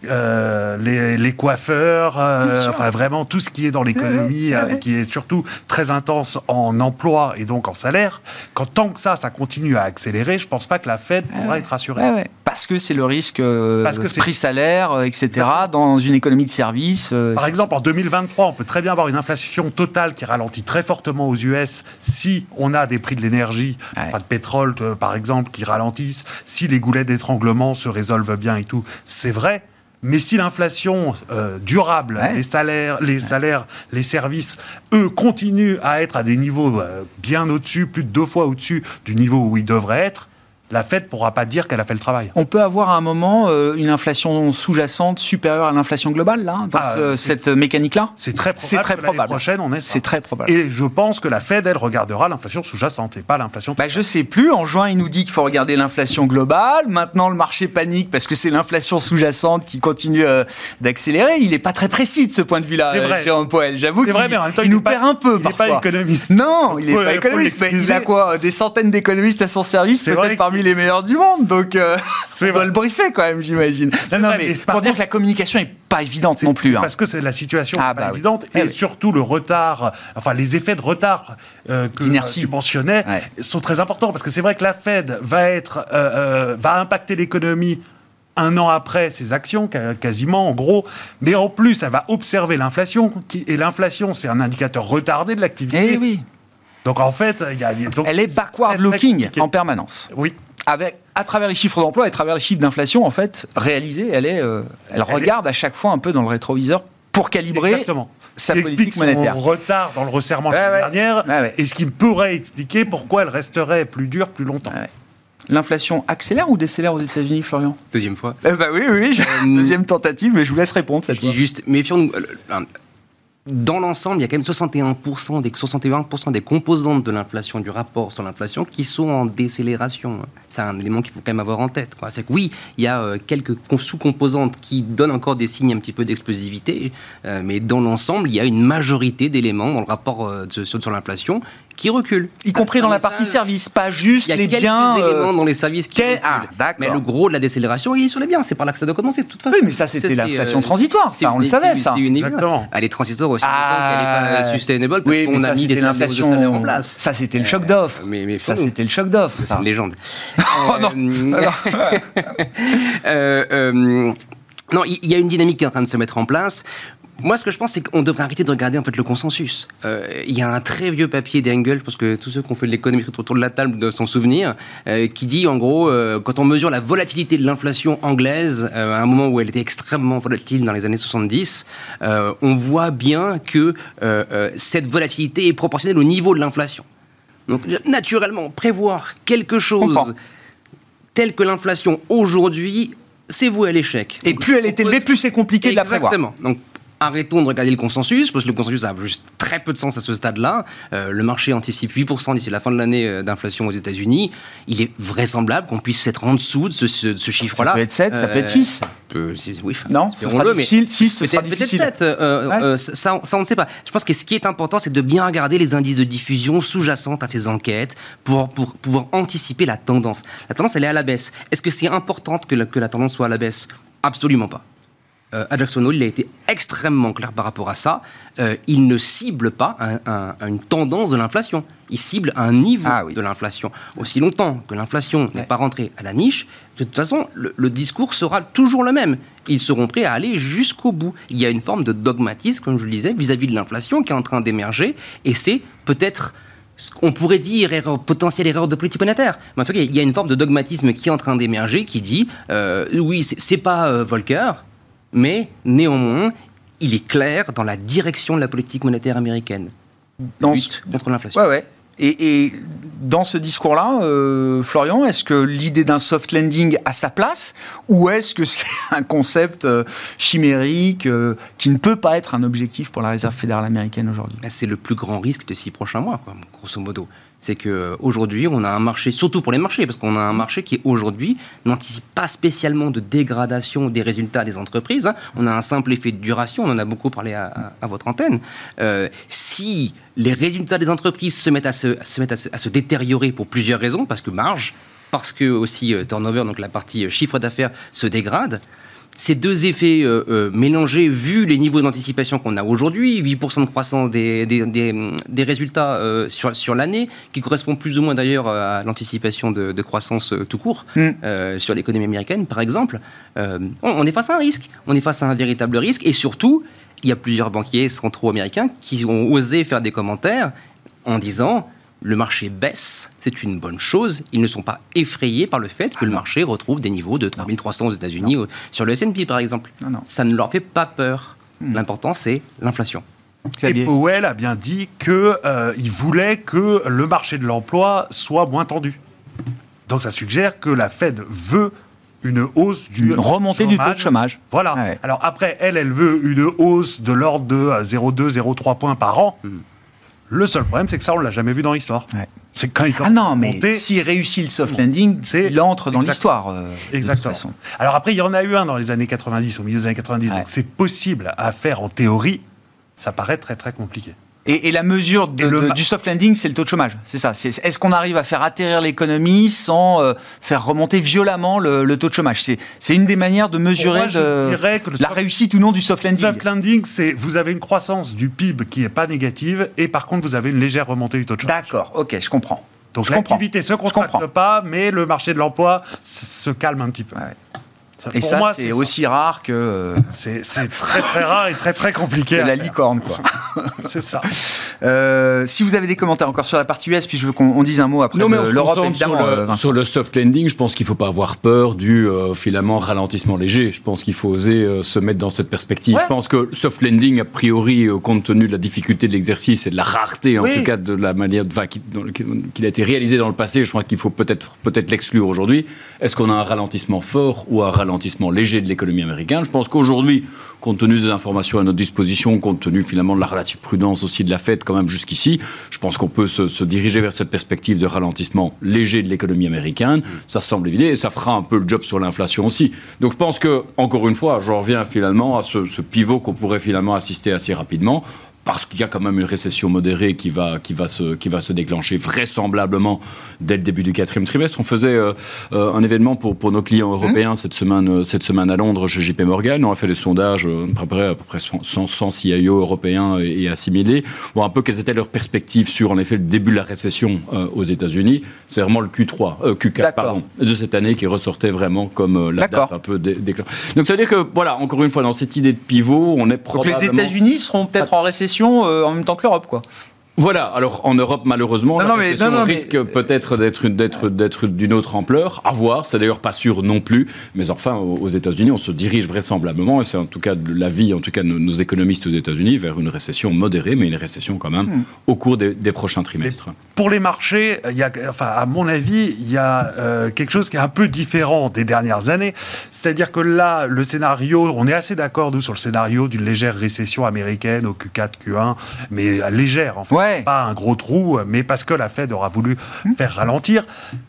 C: euh, euh, les, les, coiffeurs, euh, enfin vraiment tout ce qui est dans l'économie, qui est surtout très intense en emploi et donc en salaire, quand tant que ça, ça continue à accélérer, je pense pas que la Fed pourra être rassurée.
A: Parce que c'est le risque Parce que prix-salaire, etc., dans une économie de services.
C: Par exemple, en 2023, on peut très bien avoir une inflation totale qui ralentit très fortement aux US si on a des prix de l'énergie, pas de pétrole par exemple, qui ralentissent, si les goulets d'étranglement se résolvent bien et tout. C'est vrai. Mais si l'inflation euh, durable, les salaires, les salaires, les services, eux, continuent à être à des niveaux euh, bien au-dessus, plus de deux fois au-dessus du niveau où ils devraient être, la Fed ne pourra pas dire qu'elle a fait le travail.
A: On peut avoir à un moment euh, une inflation sous-jacente supérieure à l'inflation globale, là, dans ah, cette mécanique-là?
C: C'est très probable. C'est très probable. prochaine, on est
A: C'est très probable.
C: Et je pense que la Fed, elle, regardera l'inflation sous-jacente et pas l'inflation.
A: Bah, je sais plus. En juin, il nous dit qu'il faut regarder l'inflation globale. Maintenant, le marché panique parce que c'est l'inflation sous-jacente qui continue euh, d'accélérer. Il n'est pas très précis de ce point de vue-là, euh, Jérôme Poel. J'avoue qu'il il, nous perd un peu.
C: Il n'est pas économiste.
A: Non, il n'est pas économiste. Mais il a quoi Des centaines d'économistes à son service, peut-être parmi les meilleurs du monde, donc euh, on doit le briefer quand même, j'imagine. Non, mais, pour dire que la communication est pas évidente non plus.
C: Hein. Parce que c'est la situation ah, pas bah évidente et eh surtout le retard, enfin les effets de retard euh, que tu mentionnais sont très importants parce que c'est vrai que la Fed va être, euh, va impacter l'économie un an après ses actions, quasiment en gros, mais en plus, elle va observer l'inflation, et l'inflation, c'est un indicateur retardé de l'activité.
A: Eh oui.
C: Donc en fait, il y a, donc,
A: elle est backward looking en permanence.
C: Oui
A: avec, à travers les chiffres d'emploi et à travers les chiffres d'inflation, en fait, réalisés, elle, est, euh, elle, regarde à chaque fois un peu dans le rétroviseur pour calibrer
C: Exactement.
A: sa politique monétaire.
C: Son retard dans le resserrement de l'année dernière et ce qui pourrait expliquer pourquoi elle resterait plus dure plus longtemps.
A: L'inflation accélère ou décélère aux États-Unis, Florian?
D: Deuxième fois.
A: Eh ben oui, oui, euh, deuxième tentative, mais je vous laisse répondre cette fois.
D: Juste, méfions-nous dans l'ensemble, il y a quand même 61% des, 61% des composantes de l'inflation, du rapport sur l'inflation, qui sont en décélération. C'est un élément qu'il faut quand même avoir en tête. C'est que oui, il y a euh, quelques sous-composantes qui donnent encore des signes un petit peu d'explosivité, euh, mais dans l'ensemble, il y a une majorité d'éléments dans le rapport euh, sur, l'inflation qui reculent.
A: Y compris dans la partie service, pas juste les biens.
D: Il y a quelques éléments dans les services qui reculent. Ah, mais le gros de la décélération, il est sur les biens. C'est par là que ça doit commencer, de toute façon.
A: Oui, mais ça, c'était l'inflation transitoire. Ça, on le savait, ça.
D: C'est une évidence. Elle est transitoire aussi ah, qu'elle n'est pas sustainable parce qu'on a mis des inflations
A: en place. Ça, c'était le choc d'offre. Mais, ça, c'était le choc d'offre.
D: C'est une légende.
A: oh non
D: euh, euh, non, il y a une dynamique qui est en train de se mettre en place. Moi, ce que je pense, c'est qu'on devrait arrêter de regarder en fait le consensus. Euh, il y a un très vieux papier d'Engels, je pense que tous ceux qui ont fait de l'économie autour de la table doivent s'en souvenir, euh, qui dit en gros, euh, quand on mesure la volatilité de l'inflation anglaise, à un moment où elle était extrêmement volatile dans les années 70, on voit bien que cette volatilité est proportionnelle au niveau de l'inflation. Donc, naturellement, prévoir quelque chose tel que l'inflation aujourd'hui, c'est voué à l'échec.
A: Et plus elle est élevée, plus c'est compliqué de la prévoir.
D: Exactement. Arrêtons de regarder le consensus, parce que le consensus a juste très peu de sens à ce stade-là. Euh, le marché anticipe 8% d'ici la fin de l'année euh, d'inflation aux États-Unis. Il est vraisemble qu'on puisse être en dessous de ce, chiffre-là.
A: Ça peut être 7, ça peut être 6.
D: Euh,
A: oui, non, ce sera le, difficile, 6, ce sera difficile.
D: Peut-être 7, ça, ça, on ne sait pas. Je pense que ce qui est important, c'est de bien regarder les indices de diffusion sous-jacentes à ces enquêtes pour, pour pouvoir anticiper la tendance. La tendance, elle est à la baisse. Est-ce que c'est important que que la tendance soit à la baisse? Absolument pas euh, à Jackson Hole, il a été extrêmement clair par rapport à ça. Euh, il ne cible pas une tendance de l'inflation. Il cible un niveau ah de l'inflation. Aussi longtemps que l'inflation n'est pas rentrée à la niche, de toute façon, le, discours sera toujours le même. Ils seront prêts à aller jusqu'au bout. Il y a une forme de dogmatisme, comme je le disais, vis-à-vis de l'inflation qui est en train d'émerger. Et c'est peut-être ce qu'on pourrait dire erreur, potentielle erreur de politique monétaire. Mais en tout cas, il y a une forme de dogmatisme qui est en train d'émerger qui dit euh, oui, c'est pas Volcker, mais néanmoins, il est clair dans la direction de la politique monétaire américaine.
A: Dans
D: lutte contre l'inflation.
A: Ouais, ouais. Et, dans ce discours-là, euh, Florian, est-ce que l'idée d'un soft landing a sa place ou est-ce que c'est un concept euh, chimérique euh, qui ne peut pas être un objectif pour la Réserve fédérale américaine aujourd'hui?
D: Ben, C'est le plus grand risque de six prochains mois, grosso modo c'est qu'aujourd'hui, on a un marché, surtout pour les marchés, parce qu'on a un marché qui aujourd'hui n'anticipe pas spécialement de dégradation des résultats des entreprises. Hein. On a un simple effet de duration, on en a beaucoup parlé à, votre antenne. Euh, si les résultats des entreprises se mettent, à se, se, mettent à, se, détériorer pour plusieurs raisons, parce que marge, parce que aussi turnover, donc la partie chiffre d'affaires, se dégrade ces deux effets euh, euh, mélangés, vu les niveaux d'anticipation qu'on a aujourd'hui, 8% de croissance des, des, résultats euh, sur, sur l'année, qui correspond plus ou moins d'ailleurs à l'anticipation de, croissance tout court mm. sur l'économie américaine, par exemple, on, est face à un risque. On est face à un véritable risque. Et surtout, il y a plusieurs banquiers centraux américains qui ont osé faire des commentaires en disant le marché baisse, c'est une bonne chose. Ils ne sont pas effrayés par le fait que le ah marché retrouve des niveaux de 3300 aux États-Unis sur le S&P par exemple. Ça ne leur fait pas peur. Hmm. L'important c'est l'inflation.
C: Et Powell a bien dit qu'il euh, voulait que le marché de l'emploi soit moins tendu. Donc ça suggère que la Fed veut une hausse du
A: remontée du taux de chômage.
C: Voilà. Alors après, elle, elle veut une hausse de l'ordre de 0,2, euh, 0,3 points par an. Hmm. Le seul problème, c'est que ça, on l'a jamais vu dans l'histoire.
A: C'est quand il Ah non, mais s'il réussit le soft landing, il entre dans l'histoire. Euh,
C: Exactement. Alors après, il y en a eu un dans les années 90, au milieu des années 90. Donc c'est possible à faire en théorie. Ça paraît très très compliqué.
A: Et, la mesure du soft landing, c'est le taux de chômage. C'est ça. Est-ce qu'on arrive à faire atterrir l'économie sans euh, faire remonter violemment le, taux de chômage? C'est une des manières de mesurer la réussite ou non du soft landing.
C: Le soft landing, c'est vous avez une croissance du PIB qui n'est pas négative et par contre vous avez une légère remontée du taux de chômage.
A: D'accord, ok, je comprends.
C: Donc l'activité se contracte pas, mais le marché de l'emploi se calme un petit peu.
A: Et ça, c'est aussi rare que. Euh,
C: c'est très très rare et très très compliqué.
A: la licorne, quoi.
C: c'est ça.
A: Euh, si vous avez des commentaires encore sur la partie US, puis je veux qu'on dise un mot après l'Europe, évidemment.
E: Sur le, sur le, soft landing, je pense qu'il ne faut pas avoir peur du euh, finalement ralentissement léger. Je pense qu'il faut oser se mettre dans cette perspective. Je pense que soft landing, a priori, compte tenu de la difficulté de l'exercice et de la rareté, en tout cas, de la manière qu'il a été réalisé dans le passé, je crois qu'il faut peut-être peut-être l'exclure aujourd'hui. Est-ce qu'on a un ralentissement fort ou un ralentissement ralentissement léger de l'économie américaine. Je pense qu'aujourd'hui, compte tenu des informations à notre disposition, compte tenu finalement de la relative prudence aussi de la Fed quand même jusqu'ici, je pense qu'on peut se, diriger vers cette perspective de ralentissement léger de l'économie américaine. Ça semble évident et ça fera un peu le job sur l'inflation aussi. Donc je pense que, encore une fois, je reviens finalement à ce, ce pivot qu'on pourrait finalement assister assez rapidement parce qu'il y a quand même une récession modérée qui va, qui va, se, qui va se déclencher vraisemblablement dès le début du quatrième trimestre. On faisait euh, euh, un événement pour, pour nos clients européens cette, semaine, euh, cette semaine à Londres chez JP Morgan. On a fait des sondages, à peu près, à peu près 100, 100 CIO européens et, assimilés. Bon, un peu quelles étaient leurs perspectives sur, en effet, le début de la récession aux États-Unis. C'est vraiment le Q3, Q4 pardon, de cette année qui ressortait vraiment comme la date un peu déclenchée. Donc ça veut dire que, voilà, encore une fois, dans cette idée de pivot, on est probablement...
A: Donc les États-Unis seront peut-être en récession euh, en même temps que l'Europe, quoi.
E: Voilà, alors en Europe, malheureusement, la récession risque peut-être d'être, d'une autre ampleur. À voir, c'est d'ailleurs pas sûr non plus. Mais enfin, aux États-Unis, on se dirige vraisemblablement, et c'est en tout cas l'avis, en tout cas de nos économistes aux États-Unis, vers une récession modérée, mais une récession quand même, hmm. au cours des, prochains trimestres.
C: pour les marchés, il y a, enfin, à mon avis, il y a euh, quelque chose qui est un peu différent des dernières années. C'est-à-dire que là, le scénario, on est assez d'accord, nous, sur le scénario d'une légère récession américaine au Q4, Q1, mais légère, en fait. Pas un gros trou, mais parce que la Fed aura voulu hmm. faire ralentir.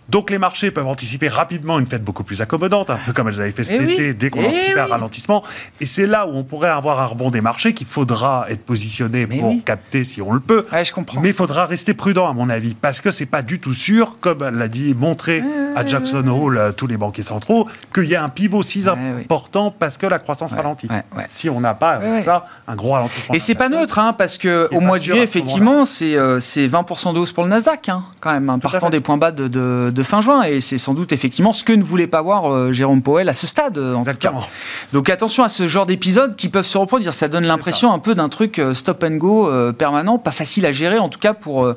C: Donc les marchés peuvent anticiper rapidement une fête beaucoup plus accommodante, un peu comme elles avaient fait cet eh été dès qu'on eh anticipait un ralentissement. Et c'est là où on pourrait avoir un rebond des marchés qu'il faudra être positionné pour capter si on le peut.
A: je comprends.
C: Mais il faudra rester prudent à mon avis, parce que c'est pas du tout sûr, comme l'a dit, montré à Jackson Hole euh, tous les banquiers centraux, qu'il y a un pivot si important parce que la croissance ralentit. Si on n'a pas ça, un gros ralentissement.
A: Et c'est pas neutre, hein, parce que au mois de juillet, effectivement, c'est 20% euh, de hausse pour le Nasdaq, hein, quand même, hein, partant des points bas de fin juin. Et c'est sans doute effectivement ce que ne voulait pas voir euh, Jérôme Powell à ce stade. En
C: Exactement.
A: Donc attention à ce genre d'épisodes qui peuvent se reproduire. Ça donne l'impression un peu d'un truc euh, stop and go euh, permanent, pas facile à gérer en tout cas pour,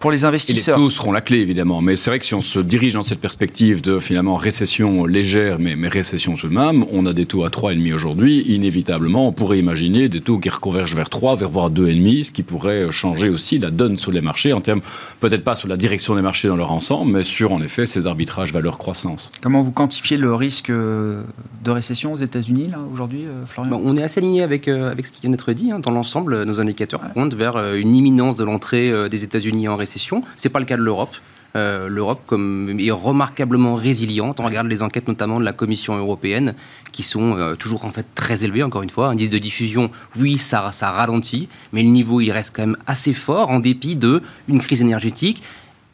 A: pour les investisseurs.
E: Et les taux seront la clé évidemment. Mais c'est vrai que si on se dirige dans cette perspective de finalement récession légère, mais, mais récession tout de même, on a des taux à 3,5 aujourd'hui. Inévitablement, on pourrait imaginer des taux qui reconvergent vers 3, vers voire 2,5, ce qui pourrait changer aussi la donne sur les marchés en termes, peut-être pas sur la direction des marchés dans leur ensemble, mais sur en effet ces arbitrages valeur croissance.
A: Comment vous quantifiez le risque euh, de récession aux États-Unis aujourd'hui, euh, Florian?
D: On est assez aligné avec, euh, avec ce qui vient d'être dit. Hein. Dans l'ensemble, nos indicateurs pointent vers une imminence de l'entrée des États-Unis en récession. Ce n'est pas le cas de l'Europe. L'Europe comme, est remarquablement résiliente. On regarde les enquêtes notamment de la Commission européenne qui sont toujours en fait très élevées, encore une fois. Indice de diffusion, oui, ça, ça ralentit, mais le niveau il reste quand même assez fort en dépit d'une crise énergétique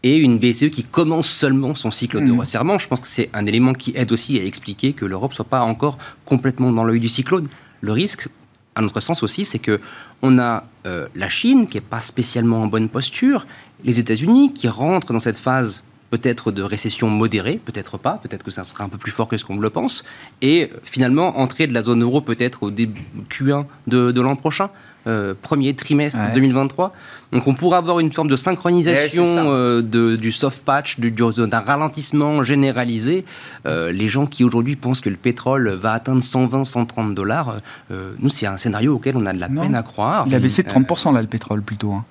D: et une BCE qui commence seulement son cycle de
A: Mhm.
D: resserrement. Je pense que c'est un élément qui aide aussi à expliquer que l'Europe soit pas encore complètement dans l'œil du cyclone. Le risque, à notre sens aussi, c'est que on a euh, la Chine qui est pas spécialement en bonne posture, les États-Unis qui rentrent dans cette phase peut-être de récession modérée, peut-être pas, peut-être que ça sera un peu plus fort que ce qu'on le pense, et finalement entrer de la zone euro peut-être au début Q1 de, de l'an prochain, euh, premier trimestre
A: Ouais.
D: 2023. Donc on pourra avoir une forme de synchronisation
A: Ouais,
D: euh, de- du soft patch, du- du- d'un ralentissement généralisé. Euh, les gens qui aujourd'hui pensent que le pétrole va atteindre 120, 130 dollars, nous c'est un scénario auquel on a de la
A: Non.
D: peine à croire.
A: Il a baissé de
D: Euh,
A: 30% là, le pétrole, plutôt. hein.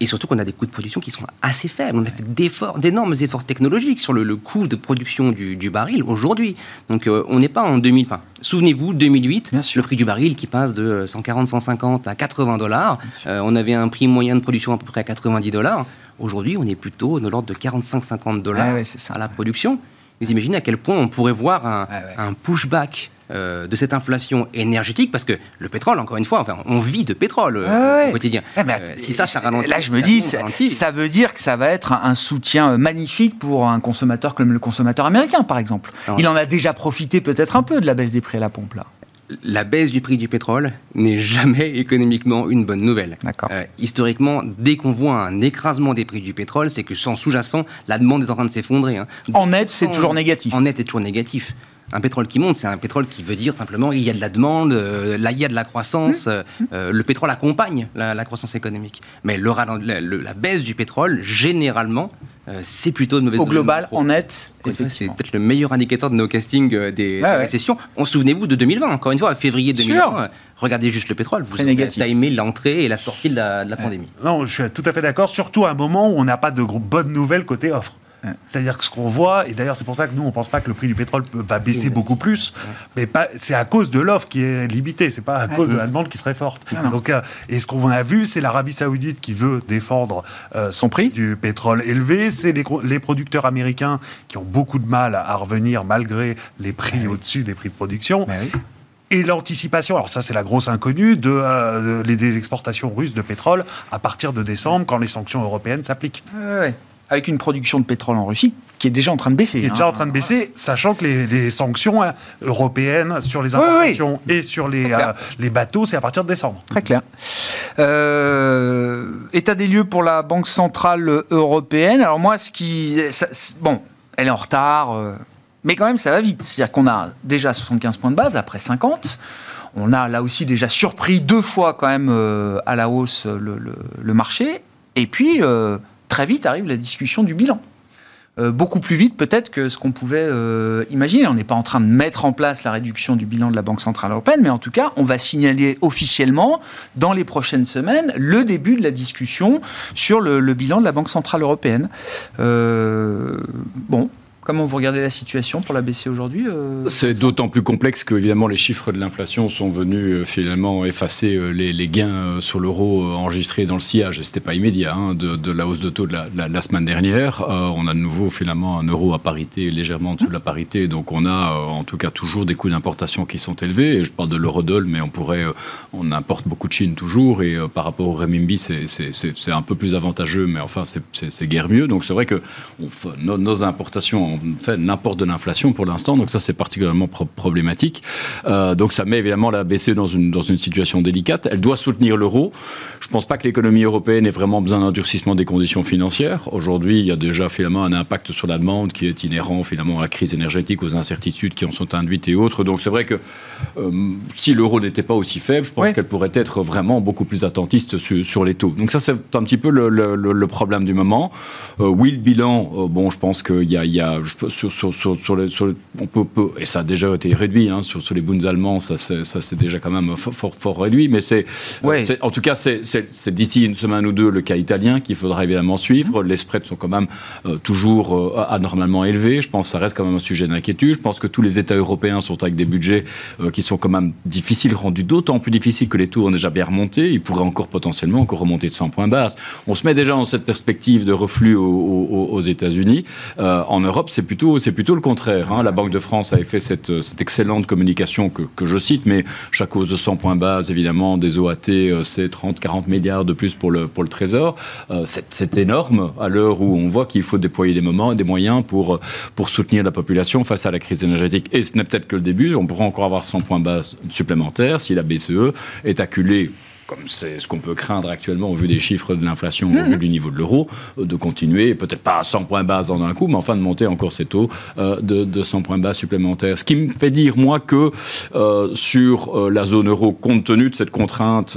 D: Et surtout qu'on a des coûts de production qui sont assez faibles. On a fait d'efforts, d'énormes efforts technologiques sur le, le coût de production du, du baril aujourd'hui. Donc euh, on n'est pas en 2000. Enfin, souvenez-vous, 2008,
A: Bien sûr.
D: le prix du baril qui passe de 140, 150 à 80 dollars. Euh, on avait un prix moyen de production à peu près à 90 dollars. Aujourd'hui, on est plutôt de l'ordre de 45-50 dollars
A: ouais, ça.
D: à la production. Vous imaginez à quel point on pourrait voir un,
A: ouais.
D: un pushback euh, de cette inflation énergétique, parce que le pétrole, encore une fois, enfin, on vit de pétrole euh,
A: Ouais,
D: au quotidien.
A: Ouais, mais
D: Euh, si ça, ça ralentit.
A: Là, je me dis, ça, veut dire que ça va être un, soutien magnifique pour un consommateur comme le consommateur américain, par exemple. Il en a déjà profité peut-être un peu de la baisse des prix à la pompe, là.
D: la baisse du prix du pétrole n'est jamais économiquement une bonne nouvelle. Euh, historiquement, dès qu'on voit un écrasement des prix du pétrole, c'est que sans sous-jacent, la demande est en train de s'effondrer. hein.
A: En net, c'est toujours négatif.
D: En net, c'est toujours négatif. Un pétrole qui monte, c'est un pétrole qui veut dire simplement il y a de la demande, euh, là il y a de la croissance.
A: Mmh.
D: euh, euh, le pétrole accompagne la, la croissance économique. Mais le, la, le- la baisse du pétrole, généralement, euh, c'est plutôt de mauvaise
A: Au global, en net,
D: C'est peut-être le meilleur indicateur de nos castings euh, des,
A: ouais.
D: récessions. On souvenez-vous de 2020, encore une fois, février
A: Sûr.
D: 2020. euh, Regardez juste le pétrole, vous avez timé l'entrée et la sortie de la, de la pandémie.
C: Non, je suis tout à fait d'accord, surtout à un moment où on n'a pas de gros- bonnes nouvelles côté offre. C'est-à-dire que ce qu'on voit, et d'ailleurs c'est pour ça que nous on pense pas que le prix du pétrole va baisser beaucoup plus, mais pas- c'est à cause de l'offre qui est limitée, c'est pas à cause de la demande qui serait forte.
A: Non.
C: Donc, euh, et ce qu'on a vu, c'est l'Arabie Saoudite qui veut défendre euh,
A: Son prix.
C: du pétrole élevé, c'est les, producteurs américains qui ont beaucoup de mal à revenir malgré les prix au-dessus des prix de production.
A: Oui.
C: Et l'anticipation, alors ça c'est la grosse inconnue, de, euh, des exportations russes de pétrole à partir de décembre quand les sanctions européennes s'appliquent.
A: Ouais, ouais. Avec une production de pétrole en Russie qui est déjà en train de baisser.
C: Qui est
A: hein.
C: déjà en train de baisser, sachant que les, les sanctions hein, européennes sur les
A: Oui, oui.
C: importations et sur les, euh, les bateaux, c'est à partir de décembre.
A: Très clair. Euh, état des lieux pour la Banque Centrale Européenne. Alors moi, ce qui... ça- bon, elle est en retard, euh, mais quand même, ça va vite. C'est-à-dire qu'on a déjà 75 points de base après 50. On a là aussi déjà surpris deux fois quand même euh, à la hausse le, le- le marché. Et puis, euh, très vite arrive la discussion du bilan. Euh, beaucoup plus vite peut-être que ce qu'on pouvait euh, imaginer. On n'est pas en train de mettre en place la réduction du bilan de la Banque Centrale Européenne, mais en tout cas, on va signaler officiellement dans les prochaines semaines le début de la discussion sur le, bilan de la Banque Centrale Européenne. Euh, bon. Comment vous regardez la situation pour la BCE aujourd'hui euh,
E: C'est d'autant plus complexe que, évidemment, les chiffres de l'inflation sont venus euh, finalement effacer euh, les, les gains sur l'euro enregistrés dans le sillage. Et c'était pas immédiat hein, de, de la hausse de taux de la, la- la semaine dernière. Euh, on a de nouveau finalement un euro à parité, légèrement en dessous de la parité. Donc on a euh, en tout cas toujours des coûts d'importation qui sont élevés. Et je parle de l'eurodoll, mais on pourrait, euh, on importe beaucoup de Chine toujours. Et par rapport au renminbi, c'est- un peu plus avantageux, mais enfin c'est- guère mieux. Donc c'est vrai que on fait- nos, nos importations, on fait n'importe de l'inflation pour l'instant. Donc ça c'est particulièrement pro- problématique. Euh, donc ça met évidemment la BCE dans une, dans une situation délicate. Elle doit soutenir l'euro. Je ne pense pas que l'économie européenne ait vraiment besoin d'un durcissement des conditions financières. Aujourd'hui, il y a déjà finalement un impact sur la demande qui est inhérent finalement à la crise énergétique, aux incertitudes qui en sont induites et autres. Donc c'est vrai que euh, si l'euro n'était pas aussi faible, je pense
A: Oui.
E: qu'elle pourrait être vraiment beaucoup plus attentiste sur, sur les taux. Donc ça, c'est un petit peu le, le- le- le problème du moment. Euh, oui, le bilan, euh, bon, je pense qu'il y a, il y a- sur, sur, sur, sur les- sur les- on peut, peut- et ça a déjà été réduit, hein, sur, sur les Bunds allemands, ça c'est déjà quand même fort, fort, fort réduit, mais c'est,
A: Ouais.
E: euh, c'est- en tout cas, c'est d'ici une semaine ou deux le cas italien qu'il faudra évidemment suivre. Les spreads sont quand même euh, toujours euh, anormalement élevés. Je pense que ça reste quand même un sujet d'inquiétude. Je pense que tous les États européens sont avec des budgets euh, qui sont quand même difficiles, rendus d'autant plus difficiles que les taux ont déjà bien remonté. Ils pourraient encore potentiellement encore remonter de 100 points base. On se met déjà dans cette perspective de reflux aux, aux- aux États-Unis. En Europe, c'est plutôt, c'est plutôt le contraire. hein. La Banque de France avait fait cette, cette excellente communication que, je cite, mais chaque hausse de 100 points base, évidemment, des OAT, euh, c'est 30, 40 milliards de plus pour le, pour le Trésor. Euh, c'est, énorme à l'heure où on voit qu'il faut déployer des moments des moyens pour, pour soutenir la population face à la crise énergétique. Et ce n'est peut-être que le début. On pourra encore avoir 100 points base supplémentaires si la BCE est acculée comme c'est ce qu'on peut craindre actuellement au vu des chiffres de l'inflation, au vu du niveau de l'euro, euh, de continuer, peut-être pas à 100 points base en un coup, mais enfin de monter encore ces taux euh, de, de 100 points base supplémentaires. Ce qui me fait dire, moi, que euh, sur euh, la zone euro, compte tenu de cette contrainte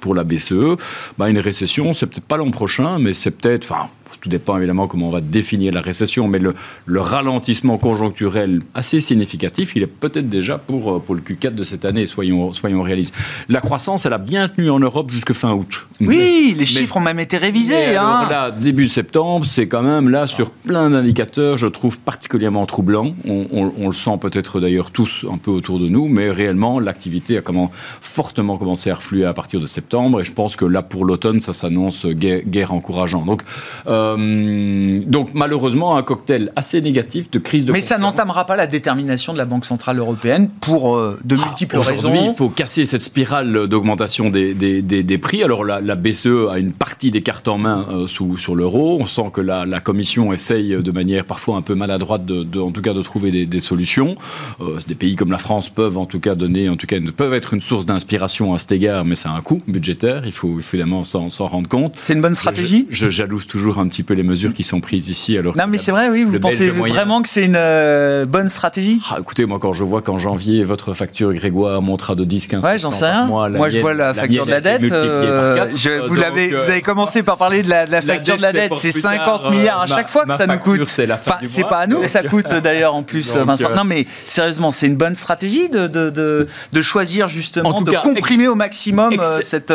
E: pour la BCE, bah, une récession, c'est peut-être pas l'an prochain, mais c'est peut-être, enfin, tout dépend évidemment comment on va définir la récession, mais le, le ralentissement conjoncturel assez significatif, il est peut-être déjà pour, euh, pour le Q4 de cette année, soyons, soyons réalistes. La croissance, elle a bien tenu en Europe jusque fin août.
A: Oui, les
E: Mais-
A: chiffres ont même été révisés. hein.
E: alors là, début septembre, c'est quand même là sur plein d'indicateurs, je trouve particulièrement troublant. On, on- on le sent peut-être d'ailleurs tous un peu autour de nous, mais réellement l'activité a comment, fortement commencé à refluer à partir de septembre, et je pense que là pour l'automne, ça s'annonce guère, guère encourageant. Donc, euh, donc malheureusement un cocktail assez négatif de crise de.
A: Mais ça n'entamera pas la détermination de la Banque Centrale Européenne pour euh, de multiples
E: Aujourd'hui,
A: raisons.
E: il faut casser cette spirale d'augmentation des, des- des- des prix. Alors, la, la BCE a une partie des cartes en main euh, sous, sur l'euro. On sent que la, la Commission essaye de manière parfois un peu maladroite, de, de- en tout cas, de trouver des, solutions. Euh, des pays comme la France peuvent, en tout cas, donner, en tout cas, peuvent être une source d'inspiration à cet égard, mais c'est un coût budgétaire. Il faut évidemment s'en s'en rendre compte.
A: C'est une bonne stratégie?
E: je, je jalouse toujours un petit peu les mesures qui sont prises ici. Alors
A: Non, mais c'est vrai, oui. Vous pensez
E: moyen-
A: vraiment que c'est une euh, bonne stratégie?
E: Ah, écoutez, moi, quand je vois qu'en janvier, votre facture Grégoire montera de 10-15%
A: Ouais, j'en sais rien. Moi, je vois la facture de la dette. euh, je- vous,
E: donc, euh,
A: vous avez commencé par parler de la, de la facture de la dette. C'est
E: plus
A: 50
E: tard,
A: milliards à chaque
E: ma-
A: fois que ça nous coûte.
E: c'est
A: Enfin, pas à nous que ça coûte d'ailleurs en plus,
E: donc,
A: Vincent. Non, mais sérieusement, c'est une bonne stratégie de, de, de, de choisir justement de
E: cas,
A: comprimer au maximum cette,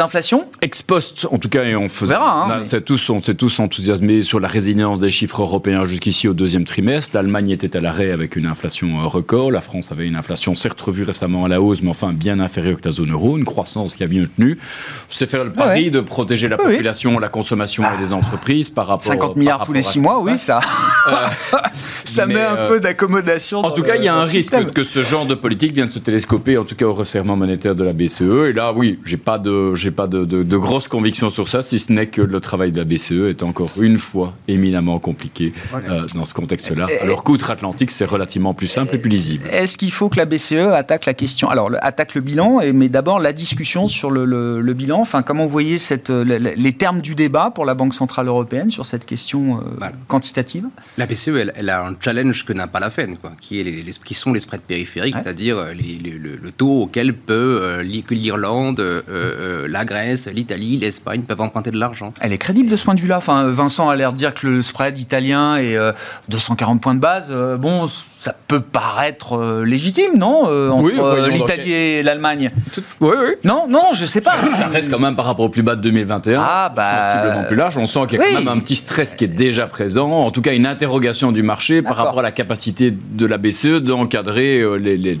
A: inflation?
E: Ex post, en tout cas, et on faisait.
A: verra, hein,
E: on a-
A: mais-
E: c'est tous, on tous enthousiasmés sur la résilience des chiffres européens jusqu'ici au deuxième trimestre. L'Allemagne était à l'arrêt avec une inflation euh, record. La France avait une inflation certes revue récemment à la hausse, mais enfin bien inférieure que la zone euro. Une croissance qui a bien tenu. C'est faire le pari
A: ouais.
E: de protéger la
A: oui.
E: population, la consommation et les entreprises par rapport
A: 50
E: par
A: milliards tous les
E: rapport à
A: 6
E: ce
A: mois, oui, ça, ça
E: mais,
A: met un
E: euh,
A: peu d'accommodation.
E: En tout cas, il y a un risque
A: système.
E: que ce genre de politique vienne se télescoper, en tout cas au resserrement monétaire de la BCE. Et là, oui, j'ai pas de, j'ai pas de, de, de grosses convictions sur ça, si ce n'est que le travail de la BCE est encore une fois éminemment compliqué euh, dans ce contexte-là. Alors qu'outre-Atlantique, c'est relativement plus simple et plus lisible.
A: Est-ce qu'il faut que la BCE attaque la question Alors, attaque le bilan, mais d'abord la discussion sur le, le- le bilan? Enfin, comment vous voyez cette, le- le- les termes du débat pour la Banque Centrale Européenne sur cette question euh,
D: Voilà.
A: quantitative?
D: La BCE, elle, elle a un challenge que n'a pas la Fed, quoi, qui, est les, les- qui sont les spreads périphériques,
A: Ouais.
D: c'est-à-dire euh, les- les- le, le taux auquel peut euh, l'Irlande, euh, euh, la Grèce, l'Italie, l'Espagne peuvent emprunter de l'argent.
A: Elle est crédible de ce point de vue-là? Enfin, Vincent a l'air de dire que le spread italien est euh, 240 points de base. Euh, bon, ça peut paraître euh, légitime, non euh, Entre
E: Oui,
A: euh, l'Italie et l'Allemagne?
E: Oui, oui.
A: Non, non, je sais pas.
E: Ça reste quand même par rapport au plus bas de 2021,
A: Ah, bah,
E: sensiblement plus large. On sent qu'il y a
A: oui.
E: quand même un petit stress qui est déjà présent, en tout cas une interrogation du marché par rapport à la capacité de la BCE d'encadrer euh, les, les-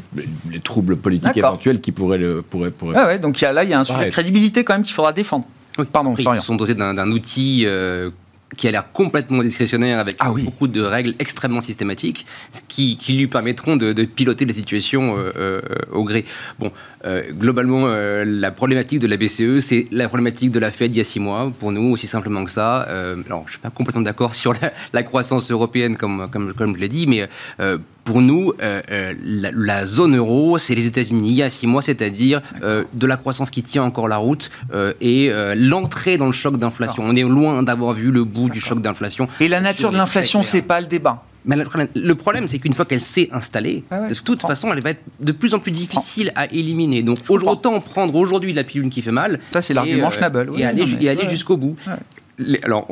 E: les troubles politiques éventuels qui pourraient le pourraient, pourraient-
A: ouais, donc il y a, là, il y a un sujet de crédibilité quand même qu'il faudra défendre. Pardon,
D: Après,
A: Florian.
D: ils sont dotés d'un outil euh, qui a l'air complètement discrétionnaire avec
A: Ah oui.
D: beaucoup de règles extrêmement systématiques qui, qui lui permettront de, de piloter la situation euh, euh, au gré. Bon, euh, globalement, la problématique de la BCE, c'est la problématique de la Fed il y a six mois, pour nous, aussi simplement que ça. Alors, je ne suis pas complètement d'accord sur la, la croissance européenne, comme, comme, comme je l'ai dit, mais pour nous, euh, euh, la, la zone euro, c'est les États-Unis il y a six mois, c'est-à-dire euh, de la croissance qui tient encore la route et l'entrée dans le choc d'inflation. On est loin d'avoir vu le bout du choc d'inflation.
A: Et la nature de l'inflation, c'est pas le débat.
D: Mais le problème, c'est qu'une fois qu'elle s'est installée,
A: Ah ouais,
D: de toute façon, elle va être de plus en plus difficile à éliminer. Donc, autant prendre aujourd'hui la pilule qui fait mal.
A: Ça, c'est l'argument
D: euh,
A: Schnabel. Oui,
D: et aller,
A: non, mais-
D: et aller
A: ouais.
D: jusqu'au bout.
A: Ouais.
D: Alors,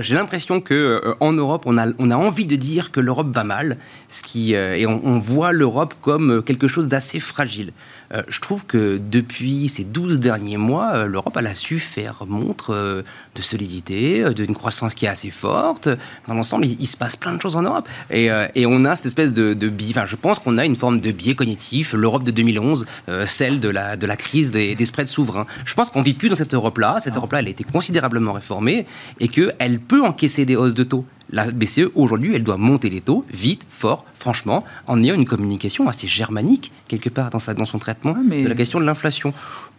D: j'ai l'impression que euh, en Europe, on a, envie de dire que l'Europe va mal, ce euh, et on, on voit l'Europe comme euh, quelque chose d'assez fragile. Euh, je trouve que depuis ces 12 derniers mois, euh, l'Europe a su faire montre euh, de solidité, d'une croissance qui est assez forte. Dans l'ensemble, il, se passe plein de choses en Europe. Et, on a cette espèce de, biais, je pense qu'on a une forme de biais cognitif, l'Europe de 2011, euh, celle de la, de la crise des, des spreads souverains. Je pense qu'on vit plus dans cette Europe-là. Cette Europe-là, elle a été considérablement réformée et qu'elle peut encaisser des hausses de taux. La BCE, aujourd'hui, elle doit monter les taux vite, fort, franchement, en ayant une communication assez germanique, quelque part, dans, sa, dans son traitement de la question de l'inflation.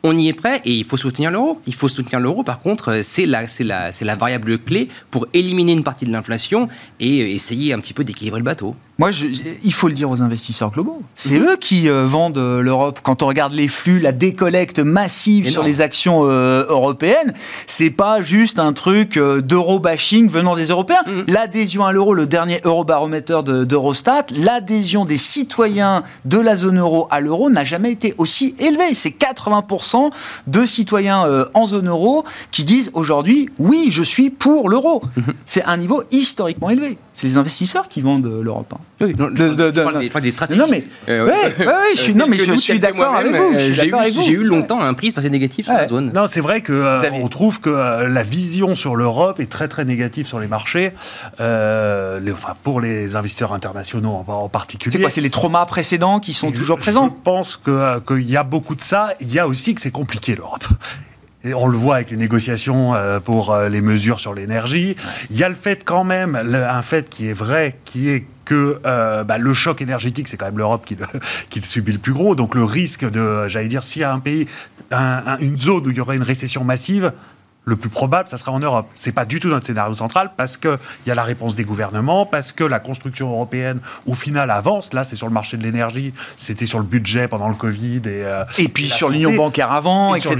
D: On y est prêt et il faut soutenir l'euro. Il faut soutenir l'euro, par contre, c'est la, la, la variable clé pour éliminer une partie de l'inflation et essayer un petit peu d'équilibrer le bateau.
A: Moi, je, il faut le dire aux investisseurs globaux. C'est mhm. eux qui euh, vendent euh, l'Europe. Quand on regarde les flux, la décollecte massive sur les actions euh, européennes, c'est pas juste un truc d'euro-bashing venant des Européens. Mhm. L'adhésion à l'euro, le dernier eurobaromètre d'Eurostat, l'adhésion des citoyens de la zone euro à l'euro n'a jamais été aussi élevée. C'est 80% de citoyens en zone euro qui disent aujourd'hui, oui, je suis pour l'euro. Mhm. C'est un niveau historiquement élevé. C'est les investisseurs qui vendent l'Europe. Hein.
D: Oui, non, de, de, de, des stratégies.
A: Non, mais, euh, ouais, ouais, je suis, non, mais je suis d'accord avec vous.
D: J'ai eu longtemps un prix passé négatif sur la zone.
C: Non, c'est vrai que euh, on trouve que euh, la vision sur l'Europe est très très négative sur les marchés, euh, les, enfin, pour les investisseurs internationaux en, en particulier.
A: C'est quoi C'est les traumas précédents qui sont toujours présents?
C: Je pense qu'il y a beaucoup de ça. Il y a aussi que c'est compliqué l'Europe. Et on le voit avec les négociations pour les mesures sur l'énergie. Il y a le fait quand même, un fait qui est vrai, qui est que euh, bah, le choc énergétique, c'est quand même l'Europe qui, qui, le subit le plus gros. Donc le risque de, j'allais dire, s'il y a un pays, une zone où il y aurait une récession massive, le plus probable, ça sera en Europe. C'est pas du tout notre scénario central parce qu'il y a la réponse des gouvernements, parce que la construction européenne, au final, avance. Là, c'est sur le marché de l'énergie, c'était sur le budget pendant le Covid. Et,
A: euh, et puis sur l'union bancaire avant, etc.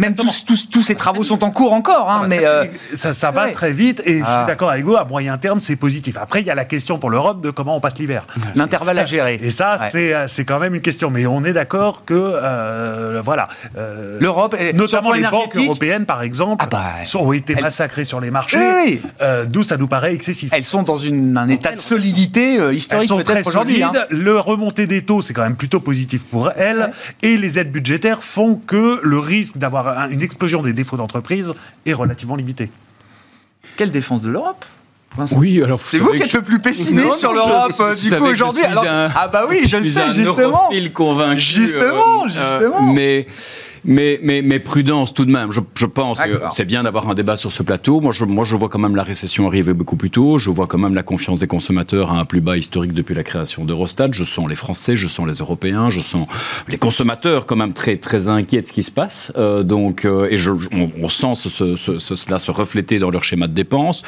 A: Même tous, tous, tous, ces travaux sont en cours encore. Hein, mais euh,
C: ça, ça, va très vite et je suis ah. d'accord avec vous, à moyen terme, c'est positif. Après, il y a la question pour l'Europe de comment on passe l'hiver.
A: L'intervalle à gérer.
C: Et ça, euh, c'est quand même une question. Mais on est d'accord que, voilà.
A: L'Europe,
C: notamment les banques européennes, par exemple, ah bah, ont été massacrées sur les marchés, euh, d'où ça nous paraît excessif.
A: Elles sont dans une, un état de solidité euh, historique peut-être aujourd'hui. Hein.
C: Le remontée des taux, c'est quand même plutôt positif pour elles, et les aides budgétaires font que le risque d'avoir une explosion des défauts d'entreprise est relativement limité.
A: Quelle défense de l'Europe
E: oui, alors
A: c'est vous qui êtes le plus pessimiste sur l'Europe euh, du coup aujourd'hui. Ah bah oui, je le sais justement.
E: Convaincu,
A: justement, justement.
E: mais mais, mais, mais prudence tout de même. Je, je pense que c'est bien d'avoir un débat sur ce plateau. Moi je, moi, je vois quand même la récession arriver beaucoup plus tôt. Je vois quand même la confiance des consommateurs à un plus bas historique depuis la création d'Eurostat. Je sens les Français, je sens les Européens, je sens les consommateurs quand même très, très inquiets de ce qui se passe. Euh, donc, euh, et je, on, sent ce, ce, cela se refléter dans leur schéma de dépenses.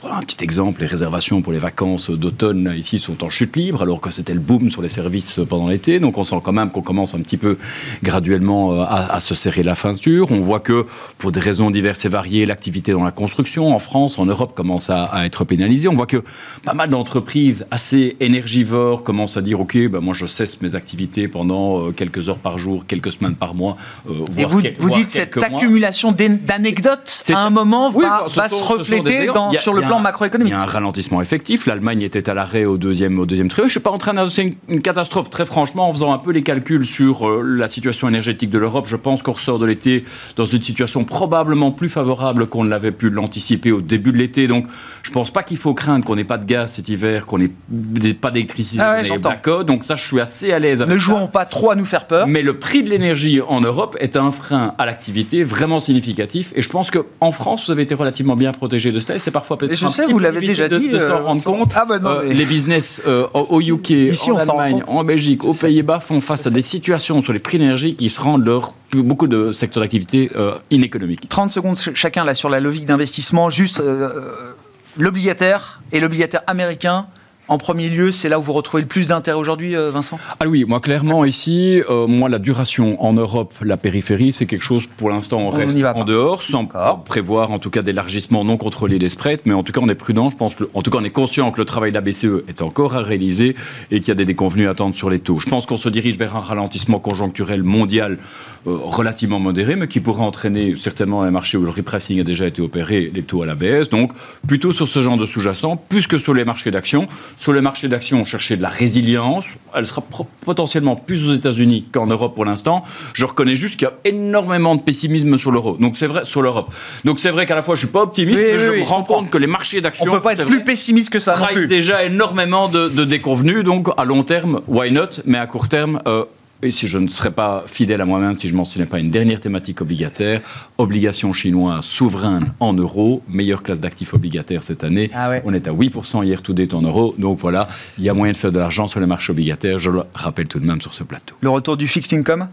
E: Voilà un petit exemple, les réservations pour les vacances d'automne ici sont en chute libre, alors que c'était le boom sur les services pendant l'été. Donc on sent quand même qu'on commence un petit peu graduellement euh, à, à se serrer la ceinture. On voit que, pour des raisons diverses et variées, l'activité dans la construction en France, en Europe, commence à, être pénalisée. On voit que pas mal d'entreprises assez énergivores commencent à dire OK, ben moi je cesse mes activités pendant euh, quelques heures par jour, quelques semaines par mois.
A: Euh, et vous, vous dites cette accumulation d'anecdotes à un moment va, se refléter dans, sur le plan macroéconomique.
E: Il y a un ralentissement effectif. L'Allemagne était à l'arrêt au deuxième, au deuxième trimestre. Je ne suis pas en train d'annoncer une, catastrophe, très franchement, en faisant un peu les calculs sur euh, la situation énergétique de l'Europe. Je pense pense qu'on ressort de l'été dans une situation probablement plus favorable qu'on ne l'avait pu l'anticiper au début de l'été. Donc, je pense pas qu'il faut craindre qu'on n'ait pas de gaz cet hiver, qu'on n'ait pas d'électricité, ah ouais, Donc ça, je suis assez à l'aise.
A: Ne jouons pas trop à nous faire peur.
E: Mais le prix de l'énergie en Europe est un frein à l'activité vraiment significatif. Et je pense qu'en France, vous avez été relativement bien protégé de cela. Et c'est parfois peut-être
A: je sais, vous l'avez déjà dit,
E: de, s'en euh, rendre compte.
A: Ah bah non,
E: euh, les business euh, au UK, Ici, en Allemagne, en Belgique, aux Pays-Bas font face à des situations sur les prix d'énergie qui se rendent leur beaucoup de secteurs d'activité euh, inéconomiques.
A: 30 secondes chacun là sur la logique d'investissement. Juste euh, l'obligataire et l'obligataire américain en premier lieu, c'est là où vous retrouvez le plus d'intérêt aujourd'hui, euh, Vincent?
E: Ah oui, moi clairement ici, euh, moi la duration en Europe, la périphérie, c'est quelque chose pour l'instant on, reste en dehors, sans prévoir en tout cas d'élargissement non contrôlé des spreads, mais en tout cas on est prudent, je pense, en tout cas on est conscient que le travail de la BCE est encore à réaliser et qu'il y a des déconvenus à attendre sur les taux. Je pense qu'on se dirige vers un ralentissement conjoncturel mondial euh, relativement modéré, mais qui pourrait entraîner certainement un marché où le repricing a déjà été opéré, les taux à la baisse, donc plutôt sur ce genre de sous-jacent, plus que sur les marchés d'actions. Sur le marché d'actions, on cherchait de la résilience. Elle sera potentiellement plus aux États-Unis qu'en Europe pour l'instant. Je reconnais juste qu'il y a énormément de pessimisme sur l'euro. Donc c'est vrai sur l'Europe. Donc c'est vrai qu'à la fois je suis pas optimiste, mais je me rends compte que les marchés d'actions,
A: on peut pas être plus pessimiste que ça.
E: déjà énormément de, de, déconvenus. Donc à long terme, why not? Mais à court terme. Euh, et si je ne serais pas fidèle à moi-même si je mentionnais pas une dernière thématique obligataire, obligation chinoise souveraine en euros, meilleure classe d'actifs obligataires cette année.
A: Ah ouais.
E: On est à 8% hier tout date en euros. Donc voilà, il y a moyen de faire de l'argent sur les marchés obligataires, je le rappelle tout de même sur ce plateau.
A: Le retour du fixed income?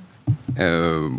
D: Euh,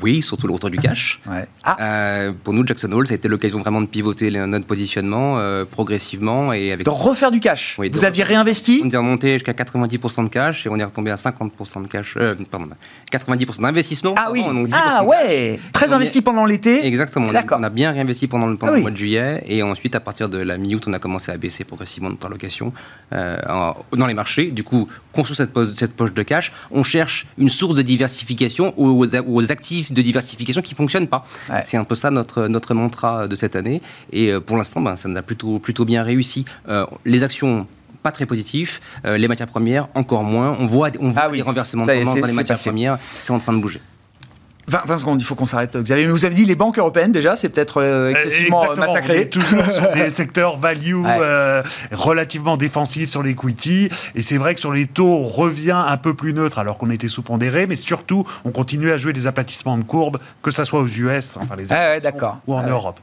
D: oui, surtout le retour du cash.
A: Ouais. Ah,
D: Euh, pour nous, Jackson Hole, ça a été l'occasion vraiment de pivoter notre positionnement euh, progressivement et avec.
A: de refaire du cash.
D: Oui,
A: Vous aviez réinvesti?
D: On est remonté jusqu'à 90% de cash et on est retombé à 50% de cash. euh, pardon, 90% d'investissement.
A: Ah oui.
D: donc 10%
A: Ah ouais. Très
D: est-
A: investi pendant l'été.
D: Exactement. On a,
A: D'accord.
D: on a bien réinvesti pendant, le, pendant
A: Ah oui.
D: le mois de juillet et ensuite, à partir de la mi-août, on a commencé à baisser progressivement notre allocation dans les marchés. Du coup, cette poche, cette poche de cash, on cherche une source de diversification aux, aux actifs de diversification qui ne fonctionnent pas.
A: Ouais.
D: C'est un peu ça notre, notre mantra de cette année. Et euh, pour l'instant, ben, ça nous a plutôt, plutôt bien réussi. Euh, les actions pas très positifs, euh, les matières premières encore moins. On voit, on voit
A: Ah oui.
D: des renversements de tendance dans les matières
A: passé.
D: premières. C'est en train de bouger.
A: 20, 20 secondes, il faut qu'on s'arrête, Xavier. Mais vous avez dit les banques européennes déjà, c'est peut-être euh, excessivement euh,
C: Exactement, on
A: massacré.
C: est toujours sur des secteurs value
A: Ouais.
C: euh, relativement défensifs sur l'equity. Et c'est vrai que sur les taux, on revient un peu plus neutre alors qu'on était sous-pondéré. Mais surtout, on continue à jouer des aplatissements de courbe, que ce soit aux US, enfin les
A: Ah ouais,
C: ou en
A: Ah ouais.
C: Europe.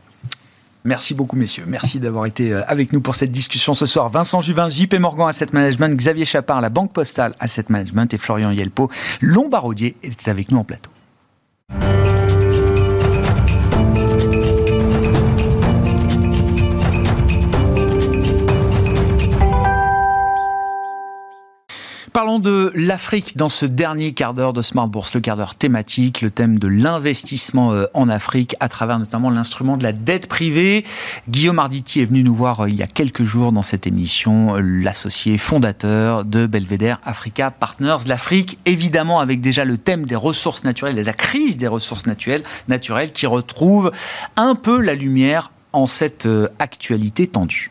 A: Merci beaucoup, messieurs. Merci d'avoir été euh, avec nous pour cette discussion ce soir. Vincent Juvin, JP Morgan Asset Management, Xavier Chapard, la Banque Postale Asset Management et Florian Yelpo, Lombardier, étaient avec nous en plateau. Thank you. Parlons de l'Afrique dans ce dernier quart d'heure de Smart Bourse, le quart d'heure thématique, le thème de l'investissement euh, en Afrique à travers notamment l'instrument de la dette privée. Guillaume Arditi est venu nous voir euh, il y a quelques jours dans cette émission, euh, l'associé fondateur de Belvedere Africa Partners. L'Afrique, évidemment, avec déjà le thème des ressources naturelles et la crise des ressources naturelles, naturelles qui retrouve un peu la lumière en cette actualité tendue.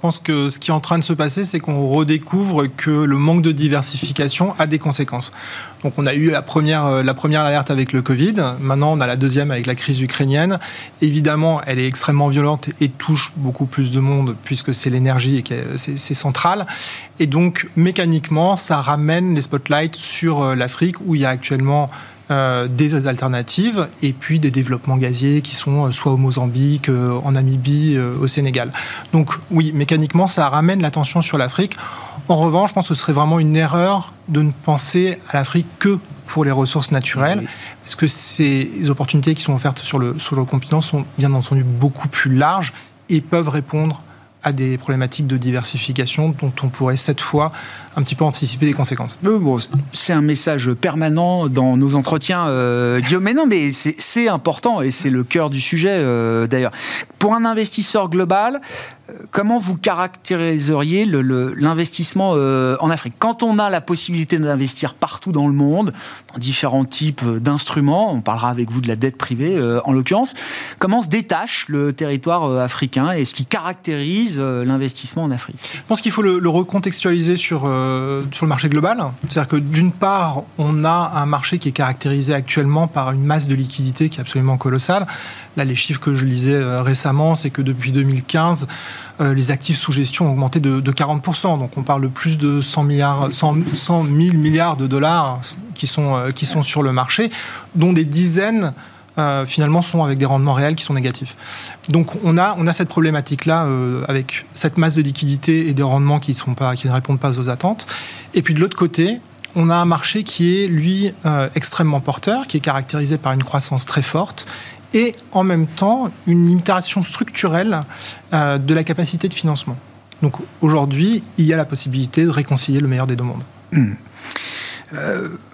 F: Pense que ce qui est en train de se passer, c'est qu'on redécouvre que le manque de diversification a des conséquences. Donc on a eu la première, euh, la première alerte avec le Covid, maintenant on a la deuxième avec la crise ukrainienne. Évidemment, elle est extrêmement violente et touche beaucoup plus de monde puisque c'est l'énergie et c'est central. Et donc mécaniquement, ça ramène les spotlights sur euh, l'Afrique où il y a actuellement euh, des alternatives et puis des développements gaziers qui sont euh, soit au Mozambique, euh, en Namibie, euh, au Sénégal. Donc oui, mécaniquement, ça ramène l'attention sur l'Afrique. En revanche, je pense que ce serait vraiment une erreur de ne penser à l'Afrique que pour les ressources naturelles, parce que ces opportunités qui sont offertes sur le, sur le continent sont bien entendu beaucoup plus larges et peuvent répondre à des problématiques de diversification dont on pourrait cette fois un petit peu anticiper les conséquences.
A: C'est un message permanent dans nos entretiens, euh, Guillaume. Mais non, mais c'est- important et c'est le cœur du sujet euh, d'ailleurs. Pour un investisseur global, comment vous caractériseriez l'investissement euh, en Afrique? Quand on a la possibilité d'investir partout dans le monde, dans différents types euh, d'instruments, on parlera avec vous de la dette privée euh, en l'occurrence, comment se détache le territoire africain et ce qui caractérise l'investissement en Afrique?
F: Je pense qu'il faut le, recontextualiser sur, sur le marché global. C'est-à-dire que d'une part, on a un marché qui est caractérisé actuellement par une masse de liquidités qui est absolument colossale. Là, les chiffres que je lisais récemment, c'est que depuis 2015, euh, les actifs sous gestion ont augmenté de, de 40%. Donc on parle de plus de 100, milliards, 100, 100 000 milliards de dollars qui sont, euh, qui sont sur le marché, dont des dizaines euh, finalement sont avec des rendements réels qui sont négatifs. Donc on a, on a cette problématique-là avec cette masse de liquidité et des rendements qui, ne répondent pas aux attentes. Et puis de l'autre côté, on a un marché qui est, lui, extrêmement porteur, qui est caractérisé par une croissance très forte et en même temps une limitation structurelle euh, de la capacité de financement. Donc aujourd'hui, il y a la possibilité de réconcilier le meilleur des deux mondes.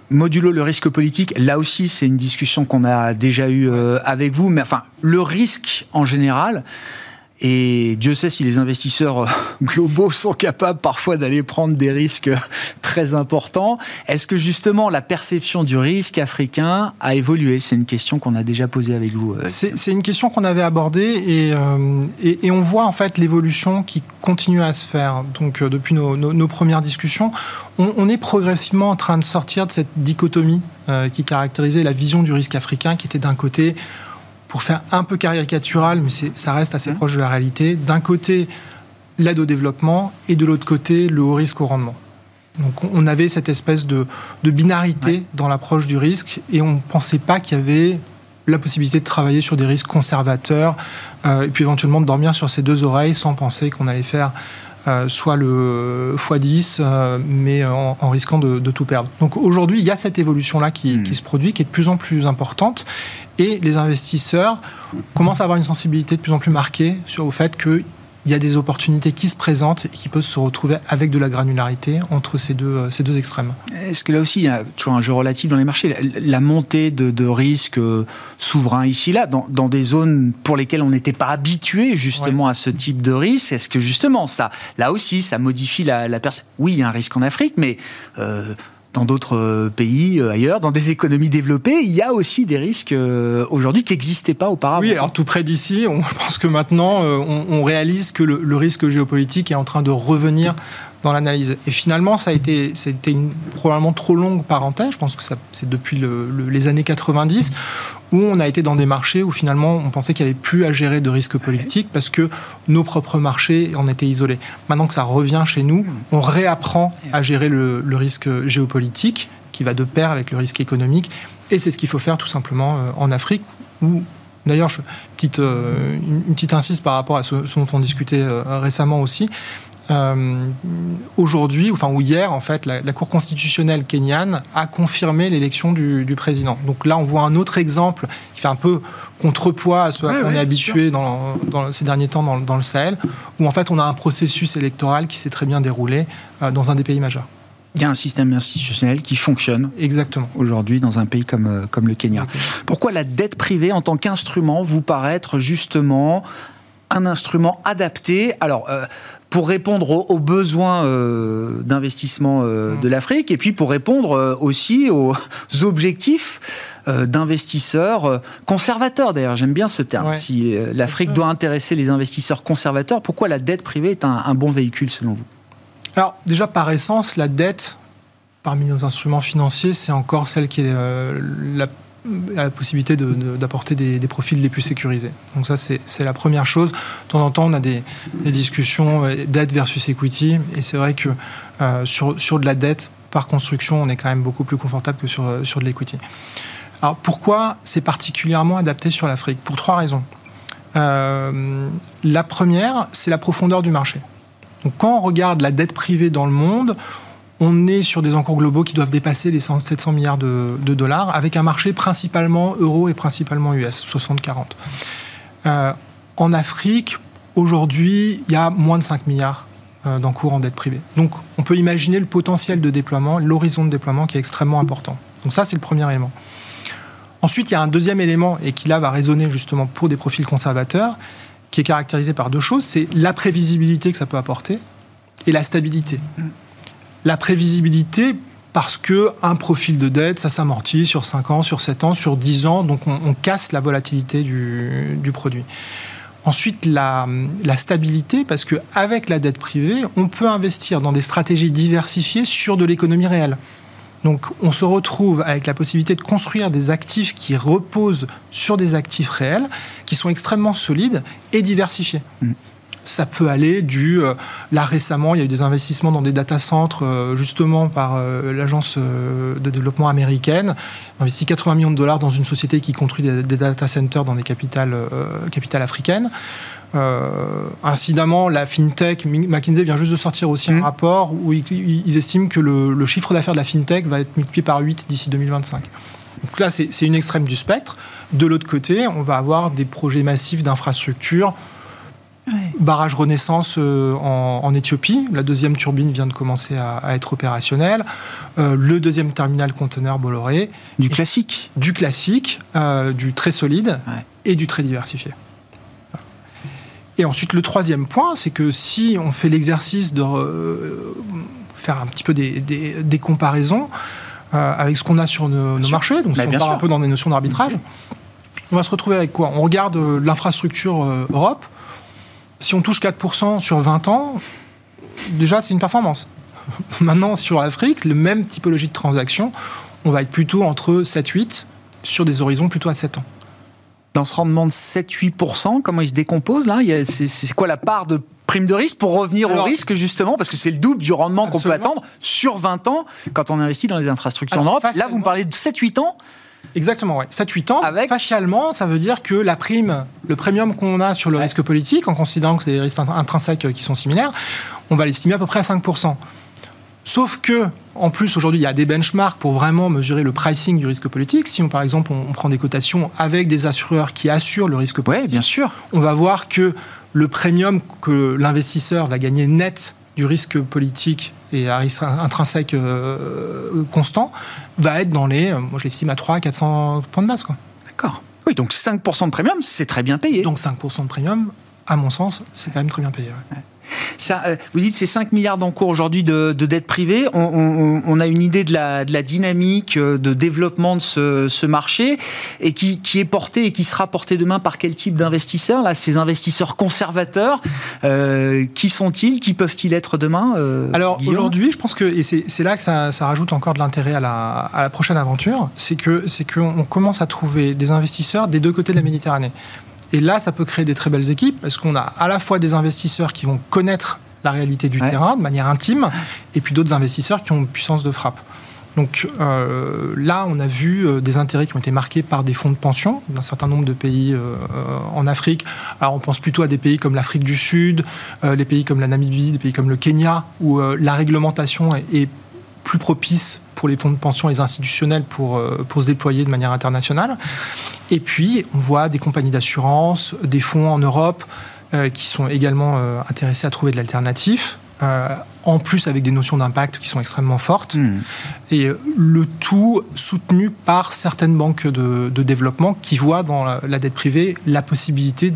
A: Modulo le risque politique, là aussi c'est une discussion qu'on a déjà eue euh, avec vous, mais enfin le risque en général, et Dieu sait si les investisseurs euh, globaux sont capables parfois d'aller prendre des risques très importants, est-ce que justement la perception du risque africain a évolué? C'est une question qu'on a déjà posée avec vous. euh.
F: C'est une question qu'on avait abordée et, euh, on voit en fait l'évolution qui continue à se faire. Donc euh, depuis nos, premières discussions, on, est progressivement en train de sortir de cette dichotomie euh, qui caractérisait la vision du risque africain, qui était d'un côté, pour faire un peu caricatural, mais ça reste assez proche de la réalité, d'un côté l'aide au développement et de l'autre côté le haut risque au rendement. Donc on avait cette espèce de, binarité dans l'approche du risque et on ne pensait pas qu'il y avait la possibilité de travailler sur des risques conservateurs euh, et puis éventuellement de dormir sur ses deux oreilles sans penser qu'on allait faire soit le x10, euh, mais en, risquant de, tout perdre. Donc aujourd'hui, il y a cette évolution-là qui, hmm. qui, se produit, qui est de plus en plus importante, et les investisseurs commencent à avoir une sensibilité de plus en plus marquée sur le fait que il y a des opportunités qui se présentent et qui peuvent se retrouver avec de la granularité entre ces deux, euh, ces deux extrêmes.
A: Est-ce que là aussi, il y a toujours un jeu relatif dans les marchés? La, montée de, de risques euh, souverains ici, là, dans, dans, des zones pour lesquelles on n'était pas habitué justement à ce type de risque, est-ce que justement, ça, là aussi, ça modifie la, la personne Oui, il y a un risque en Afrique, mais... Euh, dans d'autres euh, pays euh, ailleurs, dans des économies développées, il y a aussi des risques euh, aujourd'hui qui n'existaient pas auparavant.
F: Oui, alors tout près d'ici, on pense que maintenant, on, réalise que le, risque géopolitique est en train de revenir dans l'analyse. Et finalement, ça a été, c'était une probablement trop longue parenthèse. Je pense que c'est depuis les années 90 où on a été dans des marchés où finalement on pensait qu'il n'y avait plus à gérer de risques politiques parce que nos propres marchés en étaient isolés. Maintenant que ça revient chez nous, on réapprend à gérer le, risque géopolitique qui va de pair avec le risque économique. Et c'est ce qu'il faut faire tout simplement euh, en Afrique où D'ailleurs, euh, une petite insiste par rapport à ce, dont on discutait euh, récemment aussi. Euh, aujourd'hui, enfin ou hier en fait, la, Cour constitutionnelle kenyane a confirmé l'élection du, président. Donc là, on voit un autre exemple qui fait un peu contrepoids à ce qu'on est habitué dans, ces derniers temps dans, le Sahel, où en fait on a un processus électoral qui s'est très bien déroulé euh, dans un des pays majeurs.
A: Il y a un système institutionnel qui fonctionne
F: exactement
A: aujourd'hui dans un pays comme, euh, comme le Kenya. Pourquoi la dette privée en tant qu'instrument vous paraît être justement un instrument adapté? Alors, pour répondre aux, besoins euh, d'investissement euh, mmh. de l'Afrique et puis pour répondre euh, aussi aux objectifs d'investisseurs conservateurs. D'ailleurs, j'aime bien ce terme. Si l'Afrique doit intéresser les investisseurs conservateurs, pourquoi la dette privée est un, bon véhicule selon vous?
F: Alors déjà par essence, la dette parmi nos instruments financiers, c'est encore celle qui est la la possibilité d'apporter des, profils les plus sécurisés. Donc ça, c'est la première chose. De temps en temps, on a des, discussions euh, dette versus equity, et c'est vrai que euh, sur, sur de la dette, par construction, on est quand même beaucoup plus confortable que sur, euh, sur de l'equity. Alors pourquoi c'est particulièrement adapté sur l'Afrique? Pour trois raisons. la première, c'est la profondeur du marché. Donc quand on regarde la dette privée dans le monde, on est sur des encours globaux qui doivent dépasser les 700 milliards de, dollars, avec un marché principalement euro et principalement US, 60-40. Euh, en Afrique, aujourd'hui, il y a moins de 5 milliards euh, d'encours en dette privée. Donc, on peut imaginer le potentiel de déploiement, l'horizon de déploiement qui est extrêmement important. Donc, ça, c'est le premier élément. Ensuite, il y a un deuxième élément, et qui là va résonner justement pour des profils conservateurs, qui est caractérisé par deux choses c'est la prévisibilité que ça peut apporter et la stabilité la prévisibilité parce que un profil de dette, ça s'amortit sur 5 ans, sur 7 ans, sur 10 ans, donc on, casse la volatilité du, produit. Ensuite, la, stabilité, parce qu'avec la dette privée, on peut investir dans des stratégies diversifiées sur de l'économie réelle. Donc on se retrouve avec la possibilité de construire des actifs qui reposent sur des actifs réels, qui sont extrêmement solides et diversifiés. Mm ça peut aller du... Euh, là, récemment, il y a eu des investissements dans des data centres, euh, justement par euh, l'agence de développement américaine. On investi 80 millions de dollars dans une société qui construit des, data centers dans des capitales, capitales africaines. incidemment, la FinTech, McKinsey vient juste de sortir aussi un mmh. rapport où ils, estiment que le, le chiffre d'affaires de la FinTech va être multiplié par 8 d'ici 2025. Donc là, c'est une extrême du spectre. De l'autre côté, on va avoir des projets massifs d'infrastructures Barrage Renaissance euh, en, Éthiopie. La deuxième turbine vient de commencer à, être opérationnelle. Euh, le deuxième terminal conteneur Bolloré.
A: Du classique
F: Du classique, euh, du très solide et du très diversifié. Et ensuite, le troisième point, c'est que si on fait l'exercice de faire un petit peu des, comparaisons avec ce qu'on a sur nos, marchés, donc si on part un peu dans des notions d'arbitrage, on va se retrouver avec quoi? On regarde l'infrastructure Europe si on touche 4% sur 20 ans, déjà c'est une performance. Maintenant, sur l'Afrique, le même typologie de transaction, on va être plutôt entre 7-8 sur des horizons plutôt à 7 ans.
A: Dans ce rendement de 7-8%, comment il se décompose là? C'est quoi la part de prime de risque pour revenir au risque justement? Parce que c'est le double du rendement qu'on peut attendre sur 20 ans quand on investit dans les infrastructures en Europe. Là, vous me parlez de 7-8 ans.
F: Exactement, ouais. 7-8 ans. Avec... Facialement, ça veut dire que la prime, le premium qu'on a sur le risque politique, en considérant que c'est des risques intrinsèques qui sont similaires, on va l'estimer à peu près à 5%. Sauf que, en plus, aujourd'hui, il y a des benchmarks pour vraiment mesurer le pricing du risque politique. Si, on, par exemple, on, prend des cotations avec des assureurs qui assurent le risque politique,
A: bien sûr.
F: on va voir que le premium que l'investisseur va gagner net du risque politique et à risque intrinsèque euh, constant va être dans les, moi je l'estime à 300 400 points de base.
A: D'accord. Oui, donc 5% de premium, c'est très bien payé.
F: Donc 5% de premium, à mon sens, c'est quand même très bien payé.
A: Ça, euh, vous dites c'est 5 milliards d'encours aujourd'hui de, de dette privée. On, a une idée de la, de la dynamique euh, de développement de ce, marché et qui, est porté et qui sera porté demain par quel type d'investisseurs Là, ces investisseurs conservateurs, euh, qui sont-ils Qui peuvent-ils être demain
F: Alors aujourd'hui, je pense que et c'est là que ça, rajoute encore de l'intérêt à la, à la, prochaine aventure, c'est que c'est qu'on commence à trouver des investisseurs des deux côtés de la Méditerranée. Et là, ça peut créer des très belles équipes parce qu'on a à la fois des investisseurs qui vont connaître la réalité du terrain de manière intime, et puis d'autres investisseurs qui ont une puissance de frappe. Donc euh, là, on a vu euh, des intérêts qui ont été marqués par des fonds de pension d'un certain nombre de pays euh, en Afrique. Alors on pense plutôt à des pays comme l'Afrique du Sud, les pays comme la Namibie, des pays comme le Kenya, où la réglementation est plus propice pour les fonds de pension et les institutionnels pour, pour se déployer de manière internationale. Et puis, on voit des compagnies d'assurance, des fonds en Europe euh, qui sont également euh, intéressés à trouver de l'alternatif. en plus avec des notions d'impact qui sont extrêmement fortes, hmm. et le tout soutenu par certaines banques de, développement qui voient dans la, dette privée la possibilité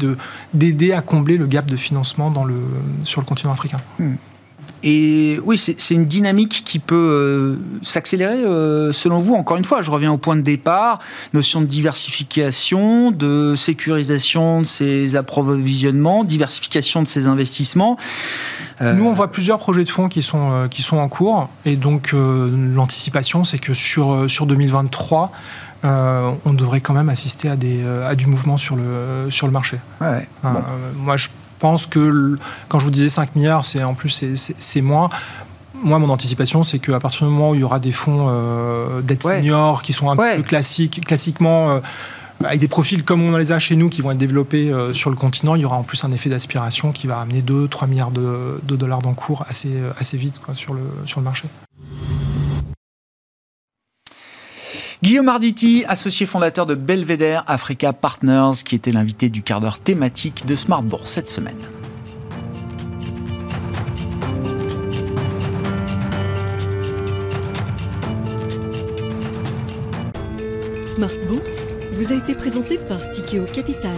F: d'aider à combler le gap de financement dans le, sur le continent africain. Hmm.
A: Et oui, c'est une dynamique qui peut euh, s'accélérer euh, selon vous. Encore une fois, je reviens au point de départ, notion de diversification, de sécurisation de ces approvisionnements, diversification de ces investissements.
F: Euh, Nous, on voit plusieurs projets de fonds qui sont, qui sont en cours. Et donc, l'anticipation, c'est que sur, sur 2023, on devrait quand même assister à, des, à du mouvement sur le, sur le marché.
A: Ouais,
F: moi, je pense que quand je vous disais 5 milliards, c'est en plus c'est moins. Moi, mon anticipation, c'est qu'à partir du moment où il y aura des fonds euh, d'aide senior qui sont un peu classiques, classiquement euh, avec des profils comme on les a chez nous qui vont être développés euh, sur le continent, il y aura en plus un effet d'aspiration qui va amener 2-3 milliards de, dollars d'encours assez, assez vite sur, le, sur le marché.
A: Guillaume Arditi, associé fondateur de Belvedere Africa Partners, qui était l'invité du quart d'heure thématique de Smart Bourse cette semaine.
G: Smart Bourse vous a été présenté par Tikeo Capital.